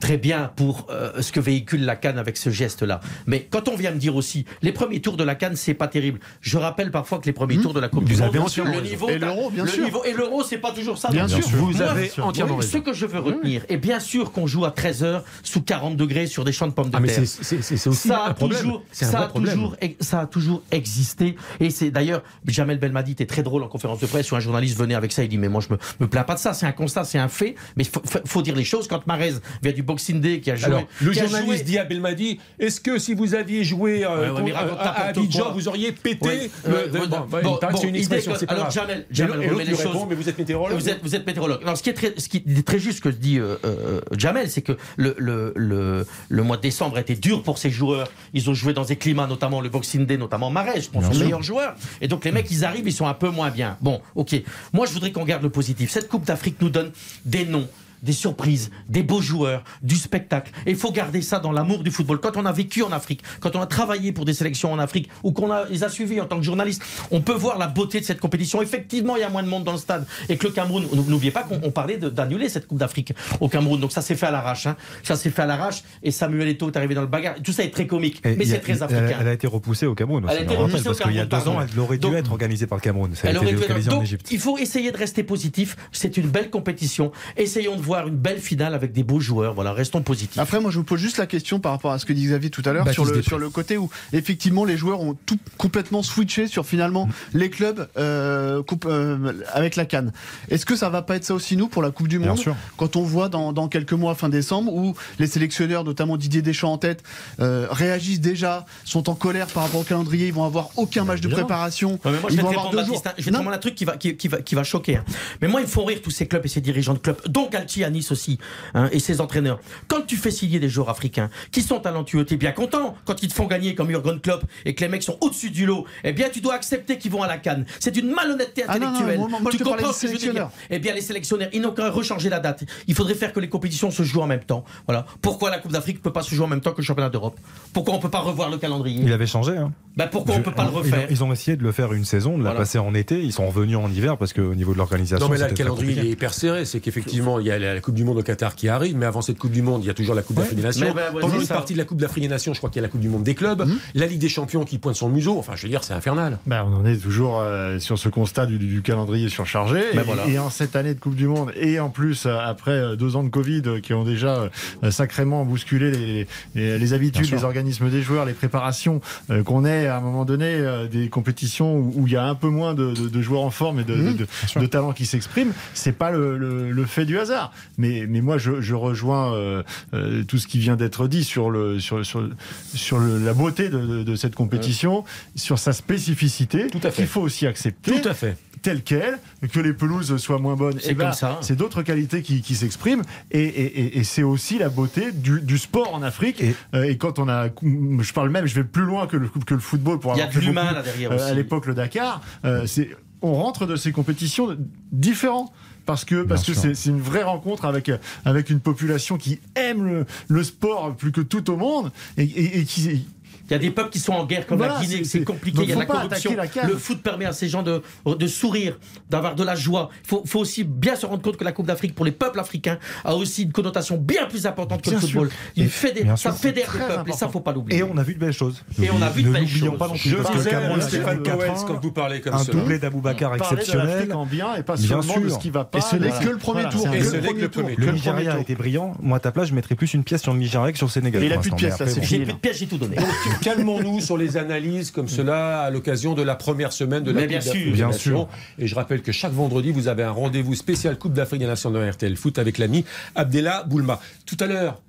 très bien pour euh, ce que véhicule la Cannes avec ce geste-là. Mais quand on vient me dire aussi, les premiers tours de la Cannes, c'est pas terrible. Je rappelle parfois que les premiers Mmh. tours de la Coupe Vous du avez Monde, entièrement le niveau, Et l'Euro, bien le sûr. niveau- et l'Euro, c'est pas toujours ça. Bien sûr. Vous Moi, avez oui, entièrement Ce raison. que je veux retenir, et bien sûr qu'on joue à 13h sous 40 degrés sur des champs de pommes de Ah, mais terre. c'est- aussi ça a un problème. toujours, C'est un ça vrai a problème. toujours, ça a toujours existé. Et c'est d'ailleurs, Jamel Belmadi était très drôle en conférence de presse où un journaliste venait avec ça. Il dit mais moi je me, me plains pas de ça. C'est un constat, c'est un fait. Mais faut- faut dire les choses. Quand Marez vient du Boxing Day qui a joué, Alors, le journaliste joué- dit à Belmadi est-ce que si vous aviez joué euh, Ouais, ouais, à, à Abidjan, vous auriez pété Ouais, le- bon, bon, bon, c'est une expression, c'est pas Alors. Jamel, Jamel remet les choses. mais vous êtes météorologue Vous êtes, vous êtes météorologue. Alors, ce qui est très, ce qui est très juste que dit euh, euh, Jamel, c'est que le, le, le, le mois de décembre a été dur pour ces joueurs. Ils ont joué dans des climats, notamment le Boxing Day, notamment Marais, je pense, sûr. meilleurs joueurs. Et donc, les mecs, ils arrivent, ils sont un peu moins bien. Bon, ok. Moi, je voudrais qu'on garde le positif. Cette Coupe d'Afrique nous donne des noms des surprises, des beaux joueurs, du spectacle. Et il faut garder ça dans l'amour du football. Quand on a vécu en Afrique, quand on a travaillé pour des sélections en Afrique, ou qu'on a, les a suivis en tant que journaliste, on peut voir la beauté de cette compétition. Effectivement, il y a moins de monde dans le stade. Et que le Cameroun, n'oubliez pas qu'on on parlait d'annuler cette Coupe d'Afrique au Cameroun. Donc ça s'est fait à l'arrache. hein. Ça s'est fait à l'arrache. Et Samuel Eto'o est arrivé dans le bagarre. Tout ça est très comique. Et mais c'est très elle- africain. Elle, a été repoussée au Cameroun aussi. Elle a été repoussée parce qu'il y a deux ans, elle aurait dû Donc- être organisée par le Cameroun. Ça a Elle été aurait dû être- localisé en Donc, Égypte. il faut essayer de rester positif. C'est une belle compétition. Essayons de voir une belle finale avec des beaux joueurs. Voilà, restons positifs. Après, moi, je vous pose juste la question par rapport à ce que dit Xavier tout à l'heure sur le, sur le côté où, effectivement, les joueurs ont tout complètement switché sur finalement les clubs euh, coupe, euh, avec la Cannes. Est-ce que ça va pas être ça aussi, nous, pour la Coupe du Bien Monde sûr. Quand on voit dans, dans quelques mois, fin décembre, où les sélectionneurs, notamment Didier Deschamps en tête, euh, réagissent déjà, sont en colère par rapport au calendrier, ils vont avoir aucun match de préparation. Ouais, mais moi, je ils vont avoir répondre, deux jours. Baptiste, hein. Je vais te répondre un truc qui va, qui, qui va, qui va choquer. hein. Mais moi, ils me font rire tous ces clubs et ces dirigeants de clubs, dont Galtier à Nice aussi, hein, et ses entraîneurs. Quand tu fais signer des joueurs africains qui sont talentueux, t'es bien content. Quand ils te font gagner comme Jurgen Klopp et que les mecs sont au-dessus du lot, eh bien, tu dois accepter qu'ils vont à la canne. C'est une malhonnêteté Ah non, non, intellectuelle. moi, moi, je tu comprends ce que je veux dire. Eh bien, les sélectionnaires, ils n'ont qu'à rechanger la date. Il faudrait faire que les compétitions se jouent en même temps. Voilà. Pourquoi la Coupe d'Afrique ne peut pas se jouer en même temps que le championnat d'Europe? Pourquoi on ne peut pas revoir le calendrier? Il avait changé. Hein. Ben, Pourquoi on ne peut pas le Ils ont- refaire? Ils ont essayé de le faire une saison, de la Voilà. passer en été. Ils sont revenus en hiver parce qu'au niveau de l'organisation. Non, mais là, le calendrier il est hyper serré. C'est qu'effectivement, il y a la la Coupe du Monde au Qatar qui arrive, mais avant cette Coupe du Monde, il y a toujours la Coupe d'Afrique des Nations. Bah, ouais, Pendant une ça. partie de la Coupe d'Afrique des Nations, je crois qu'il y a la Coupe du Monde des clubs, la Ligue des Champions qui pointe son museau. Enfin, je veux dire, c'est infernal. Ben, on en est toujours euh, sur ce constat du, du calendrier surchargé. Ben et, voilà. et en cette année de Coupe du Monde, et en plus, euh, après euh, deux ans de Covid euh, qui ont déjà euh, sacrément bousculé les, les, les habitudes, les organismes des joueurs, les préparations, euh, qu'on ait à un moment donné euh, des compétitions où, où il y a un peu moins de, de- de joueurs en forme et de, de, de- de talents qui s'expriment, c'est pas le, le- le fait du hasard. Mais, mais moi, je, je rejoins euh, euh, tout ce qui vient d'être dit sur, le, sur, sur, sur le- la beauté de, de- de cette compétition, sur sa spécificité, qu'il faut aussi accepter. Tout à fait. Telle qu'elle, que les pelouses soient moins bonnes, C'est eh ben, c'est d'autres qualités qui, qui s'expriment, et, et- et- et c'est aussi la beauté du, du sport en Afrique. Euh, Et, quand on a, je parle même, je vais plus loin que le, que le football pour Il y a avoir derrière euh, aussi. à l'époque le Dakar, euh, c'est, on rentre de ces compétitions différents. Parce que parce que sûr. c'est, c'est une vraie rencontre avec avec une population qui aime le, le sport plus que tout au monde et, et- et qui Il y a des peuples qui sont en guerre comme Voilà, la Guinée, c'est- compliqué, il y a de la corruption. la. Le foot permet à ces gens de, de sourire, d'avoir de la joie. Il faut, faut aussi bien se rendre compte que la Coupe d'Afrique, pour les peuples africains, a aussi une connotation bien plus importante que Bien le sûr. football. Il Et- fédère, bien ça sûr, fédère les peuples, et ça, faut pas l'oublier. Et on a vu de belles choses. Et on a vu de belles choses. pas non plus. Je disais, Stéphane ans, quand vous parlez comme un cela. doublé d'Aboubacar exceptionnel. en bien et pas Bien seulement de sûr. ce qui va pas. Et ce n'est que le premier tour. c'est Et que ce le n'est que premier le tour. premier. Que Le le Nigeria a tour. été brillant. Moi, à ta place, je mettrais plus une pièce sur le Nigeria que sur le Sénégal. Il a plus de Mais là, c'est. J'ai plus de pièges, j'ai tout donné. Calmons-nous sur les analyses comme cela à l'occasion de la première semaine de la Mais Coupe bien d'Afrique sûr. des Bien Nations. Et je rappelle que chaque vendredi, vous avez un rendez-vous spécial Coupe d'Afrique des Nations de RTL Foot avec l'ami Abdella Boulma. Tout à l'heure,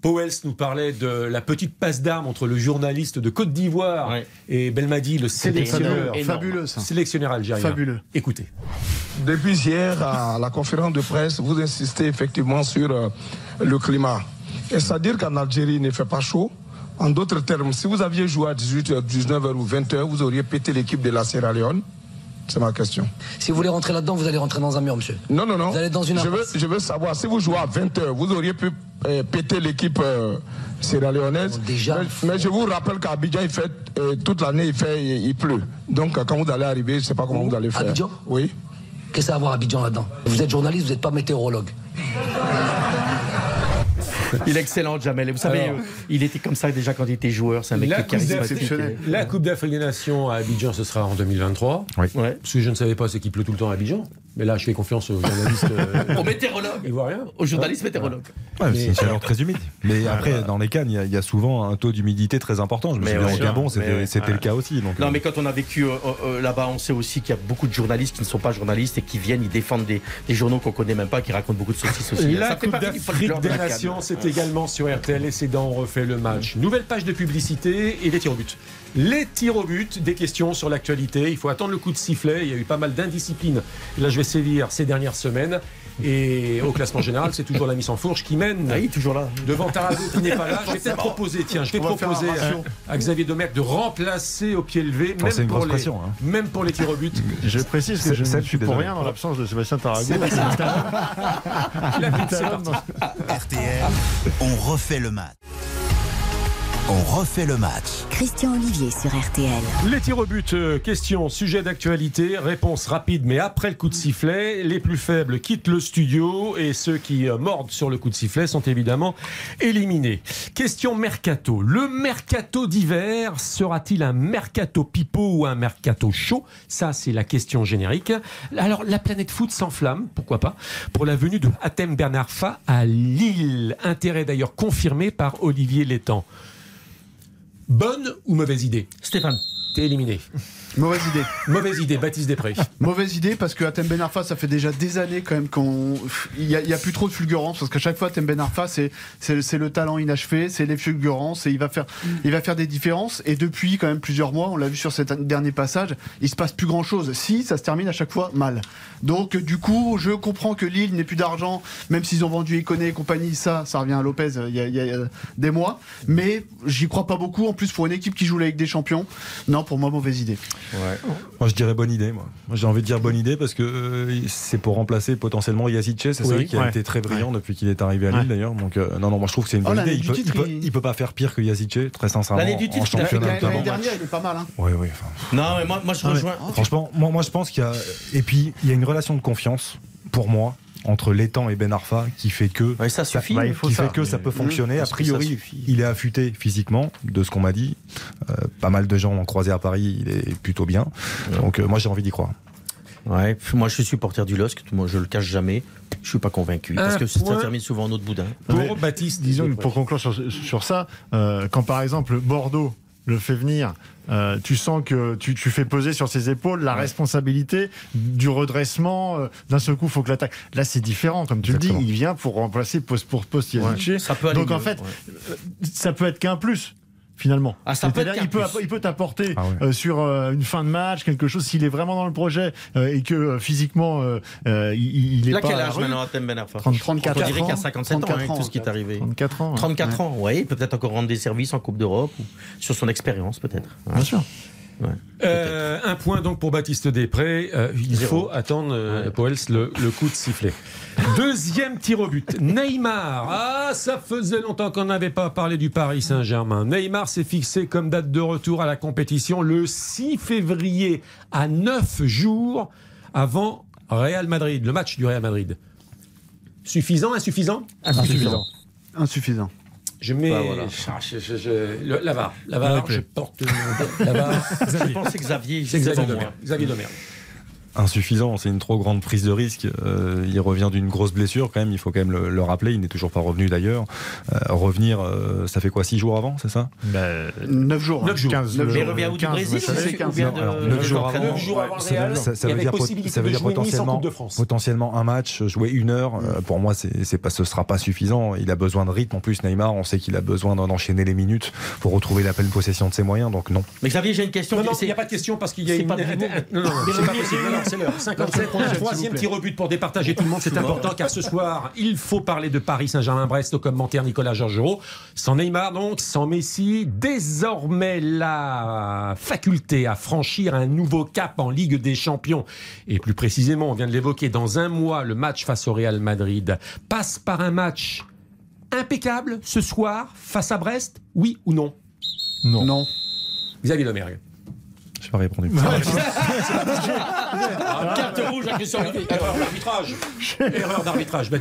Powells nous parlait de la petite passe d'armes entre le journaliste de Côte d'Ivoire Ouais. et Belmadi, le sélectionneur, Fabuleux, fabuleux ça. sélectionneur algérien. Fabuleux. Écoutez. Depuis hier, à la conférence de presse, vous insistez effectivement sur euh, le climat. Et c'est-à-dire qu'en Algérie, il ne fait pas chaud. En d'autres termes, si vous aviez joué à 18h, 19h ou 20h, vous auriez pété l'équipe de la Sierra Leone. C'est ma question. Si vous voulez rentrer là-dedans, vous allez rentrer dans un mur, monsieur. Non, non, non. Vous allez dans une je, veux, je veux savoir, si vous jouez à 20h, vous auriez pu euh, péter l'équipe euh, sierra-léonaise. Déjà, mais, mais je vous rappelle qu'à Abidjan, il fait, euh, toute l'année, il, fait, il, il pleut. Donc, quand vous allez arriver, je ne sais pas comment vous allez faire. Abidjan? Oui. Qu'est-ce à voir Abidjan là-dedans? Vous êtes journaliste, vous n'êtes pas météorologue. Il est excellent, Jamel. Et vous savez, Alors. euh, il était comme ça déjà quand il était joueur. C'est un mec La qui charismatique. d'Afrique- La Coupe d'Afrique des Nations à Abidjan, ce sera en 2023. Ouais. Ce que je ne savais pas, c'est qu'il pleut tout le temps à Abidjan. Mais là, je fais confiance aux journalistes. euh, Au météorologue. ivoiriens. Au journaliste météorologue. Ouais, Mais- c'est une chaleur très humide. Mais après, dans les cannes, il y a- il y, a souvent un taux d'humidité très important. Je me Mais souviens au. Gabon, c'était le cas aussi. Donc, Non, euh, mais quand on a vécu euh, euh, là-bas, on sait aussi qu'il y a beaucoup de journalistes qui ne sont pas journalistes et qui viennent, ils défendent des, des journaux qu'on connaît même pas, qui racontent beaucoup de saucisses aussi. La Coupe d'Afrique des. Nations, c'est également sur RTL et c'est dans On refait le match. Nouvelle page de publicité et les tirs au but. Les tirs au but, des questions sur l'actualité. Il faut attendre le coup de sifflet. Il y a eu pas mal d'indiscipline. Là, je vais sévir ces dernières semaines. Et au classement général, c'est toujours la mise en fourche qui mène. Ah, toujours là. Devant Tarago qui n'est pas là. Je vais peut-être proposer, tiens, je vais On proposer à, à Xavier Domergue de remplacer au pied levé, Oh, même, c'est une pour grosse les, pression, hein. même pour les tirs au but. Je précise que je ne suis pour rien dans l'absence de Sébastien Tarago. RTL, on refait le match. On refait le match. Christian Olivier sur RTL. Les tirs au but, euh, question, sujet d'actualité, réponse rapide, mais après le coup de sifflet, les plus faibles quittent le studio et ceux qui euh, mordent sur le coup de sifflet sont évidemment éliminés. Question mercato. Le mercato d'hiver sera-t-il un mercato pipeau ou un mercato chaud? Ça, c'est la question générique. Alors, la planète foot s'enflamme, pourquoi pas, pour la venue de Hatem Bernarfa à Lille. Intérêt d'ailleurs confirmé par Olivier Létang. Bonne ou mauvaise idée? Stéphane. T'es éliminé. Mauvaise idée. Mauvaise idée, Baptiste Després. Mauvaise idée parce que Atem Ben Arfa, ça fait déjà des années quand même qu'on. Il n'y a, il y a plus trop de fulgurance parce qu'à chaque fois, Atem Ben Arfa, c'est, le talent inachevé, c'est les fulgurances et il va, faire, il va faire des différences. Et depuis quand même plusieurs mois, on l'a vu sur cet dernier passage, il se passe plus grand chose. Si, ça se termine à chaque fois mal. Donc, du coup, je comprends que Lille n'ait plus d'argent, même s'ils ont vendu Iconé et compagnie, ça, ça revient à Lopez euh, il y a, il y a, euh, des mois. Mais j'y crois pas beaucoup. En plus, pour une équipe qui joue la Ligue des Champions, non, pour moi, mauvaise idée. Moi, je dirais bonne idée. Moi, Moi, j'ai envie de dire bonne idée parce que euh, c'est pour remplacer potentiellement Yazice, c'est Oui, celui qui a été très brillant depuis qu'il est arrivé à Lille Ouais. d'ailleurs. Donc euh, non, non, moi je trouve que c'est une Oh, bonne idée. Il peut, titre, il, peut, il- il peut pas faire pire que Yazice, très sincèrement. L'année du titre, L'année dernière, il est pas mal. Hein. Oui, oui. enfin, Non, mais moi, moi je Ah, mais rejoins. Franchement, moi, moi je pense qu'il y a. Et puis, il y a une relation de confiance, pour moi, entre Létang et Ben Arfa qui fait que. Ouais, ça suffit. bah, il faut qui ça, fait que ça peut fonctionner. Mmh, A que ça priori, il est affûté physiquement, de ce qu'on m'a dit. Euh, pas mal de gens l'ont croisé à Paris, il est plutôt bien. Donc, euh, moi, j'ai envie d'y croire. Ouais, moi je suis supporter du LOSC, moi je le cache jamais. Je suis pas convaincu parce que ça termine souvent en autre boudin. Pour Mais Baptiste, Disons pour conclure sur, sur ça, euh, quand par exemple Bordeaux le fait venir, euh, tu sens que tu, tu fais peser sur ses épaules la responsabilité du redressement. euh, D'un seul coup, il faut que l'attaque. Là, c'est différent, comme tu le dis. Il vient pour remplacer poste pour poste Donc en fait, ouais. euh, ça peut être qu'un plus. Finalement, Ah, ça peut il peut, il peut t'apporter Ah ouais. euh, sur euh, une fin de match quelque chose s'il est vraiment dans le projet euh, et que euh, physiquement il, il est a pas quel âge rue. maintenant Atem Ben Arfa 30, 34 On dirait qu'il a ans. 57 ans 34 avec tout ce qui est arrivé. 34 ans. ouais. 34 ans, oui, peut-être encore rendre des services en Coupe d'Europe ou sur son expérience peut-être. Bien sûr. Euh, un point donc pour Baptiste Després. Euh, il Zéro. faut attendre, euh, Ouais. Poels, le, le coup de sifflet. Deuxième tir au but. Neymar. Ah, ça faisait longtemps qu'on n'avait pas parlé du Paris Saint-Germain. Neymar s'est fixé comme date de retour à la compétition le 6 février, à 9 jours avant Real Madrid, le match du Real Madrid. Suffisant, insuffisant Insuffisant. Insuffisant. Je mets. Bah, voilà. Ah, je- je- je- le- la VAR. La VAR, je porte mon- la VAR. Je pense que Xavier, C'est Xavier moi. Xavier Domergue. Insuffisant, c'est une trop grande prise de risque. Euh, il revient d'une grosse blessure quand même, il faut quand même le, le rappeler. Il n'est toujours pas revenu d'ailleurs. Euh, revenir, euh, ça fait quoi, six jours avant, c'est ça? 9 jours. Neuf jours. 15, Neuf Mais il jours. revient où du 15, Brésil ouais, ou c'est c'est- 15, ou bien non, alors, de neuf de jours l'entraînement avant. Neuf jours avant le Ça Real, ça, veut dire, ça veut dire potentiellement, un match, jouer une heure. Euh, pour moi, c'est, pas, ce sera pas suffisant. Il a besoin de rythme. En plus, Neymar, on sait qu'il a besoin d'en enchaîner les minutes pour retrouver la pleine possession de ses moyens. Donc non. Mais Xavier, j'ai une question. Non, non, C'est- il n'y a pas de question parce qu'il y a une. pas. Non, non, non, c'est pas possible. C'est l'heure. 57, un troisième tir au but pour départager tout le monde. C'est important car ce soir, il faut parler de Paris Saint-Germain-Brest au commentaire Nicolas Georgerot. Sans Neymar, donc, sans Messi, désormais la faculté à franchir un nouveau cap en Ligue des Champions. Et plus précisément, on vient de l'évoquer, dans un mois, le match face au Real Madrid passe par un match impeccable ce soir face à Brest, oui ou non Non? Non. Xavier Domergue. J'ai pas répondu. Carte rouge à Christian Olivier. Erreur d'arbitrage. Erreur d'arbitrage. Non,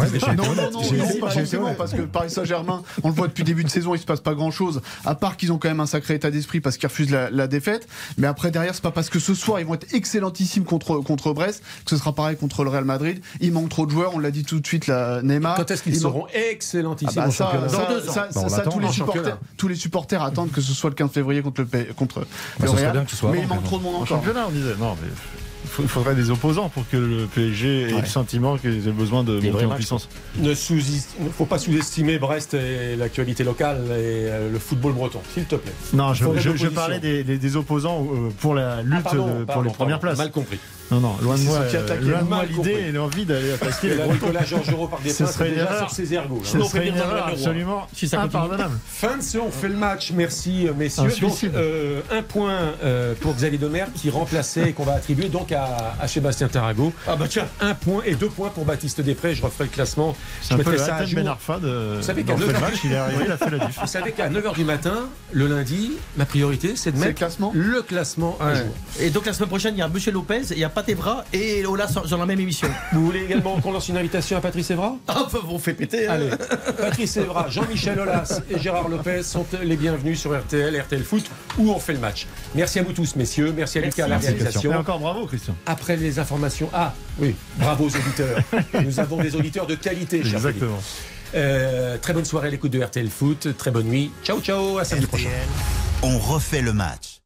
non, non, non, pas forcément, parce que Paris Saint-Germain, on le voit depuis le début de saison, il se passe pas grand-chose, à part qu'ils ont quand même un sacré état d'esprit parce qu'ils refusent la, la défaite. Mais après, derrière, c'est pas parce que ce soir, ils vont être excellentissimes contre, contre Brest que ce sera pareil contre le Real Madrid. Il manque trop de joueurs, on l'a dit tout de suite, la Neymar. Quand est-ce qu'ils Il seront manque- excellentissimes Ah bah ça, ça, Dans deux ans. ça, Bah, ça, l'attend tous, les supporters, championnat. tous les supporters attendent que ce soit le 15 février contre le, contre Bah, le Real. bien que ce soit mais avant, il trop de monde En encore. championnat, on disait. Non, mais il il faudrait des opposants pour que le PSG ait le sentiment qu'ils aient besoin de monter en puissance. Ne faut pas sous-estimer Brest et l'actualité locale et euh, le football breton, s'il te plaît. Non, je, parlais des, des- des opposants euh, pour la lutte Ah, pardon, de- pour pardon, les premières places. Mal compris. Non, non, loin de moi, euh, loin de moi l'idée et l'envie d'aller attaquer Et Bretons. Nicolas Georgerot par des Ce serait une déjà erreur. sur ses ergots. Ce serait une erreur le absolument Si ça impardonnable. Fin de ce On fait le match. Merci, euh, messieurs. Donc, suicide. euh, un point euh, pour Xavier Domer qui remplaçait et qu'on va attribuer donc à, à Sébastien Tarago. Ah bah tiens. Un point et deux points pour Baptiste Després. Je referai le classement. C'est Je un mettrai le ça à jour. Ben Arfa de Vous savez qu'à le neuf- match, il est arrivé, il a fait la diff. Vous savez qu'à 9h du matin, le lundi, ma priorité, c'est de le mettre classement le classement à jour. Et donc la semaine prochaine, il y a Monsieur Lopez, il a Patebra et Ola sur sur la même émission. Vous voulez également qu'on lance une invitation à Patrice Evra? Ah, bah, on fait péter. hein. Allez, Patrice Evra, Jean-Michel Aulas et Gérard Lopez sont les bienvenus sur RTL, RTL Foot, où on fait le match. Merci à vous tous, messieurs. Merci à Lucas à la Et réalisation. encore bravo, Christian. Après les informations. Ah, oui, bravo aux auditeurs. Nous avons des auditeurs de qualité, cher. Exactement. Euh, très bonne soirée à l'écoute de RTL Foot. Très bonne nuit. Ciao, ciao. À samedi prochain. On refait le match.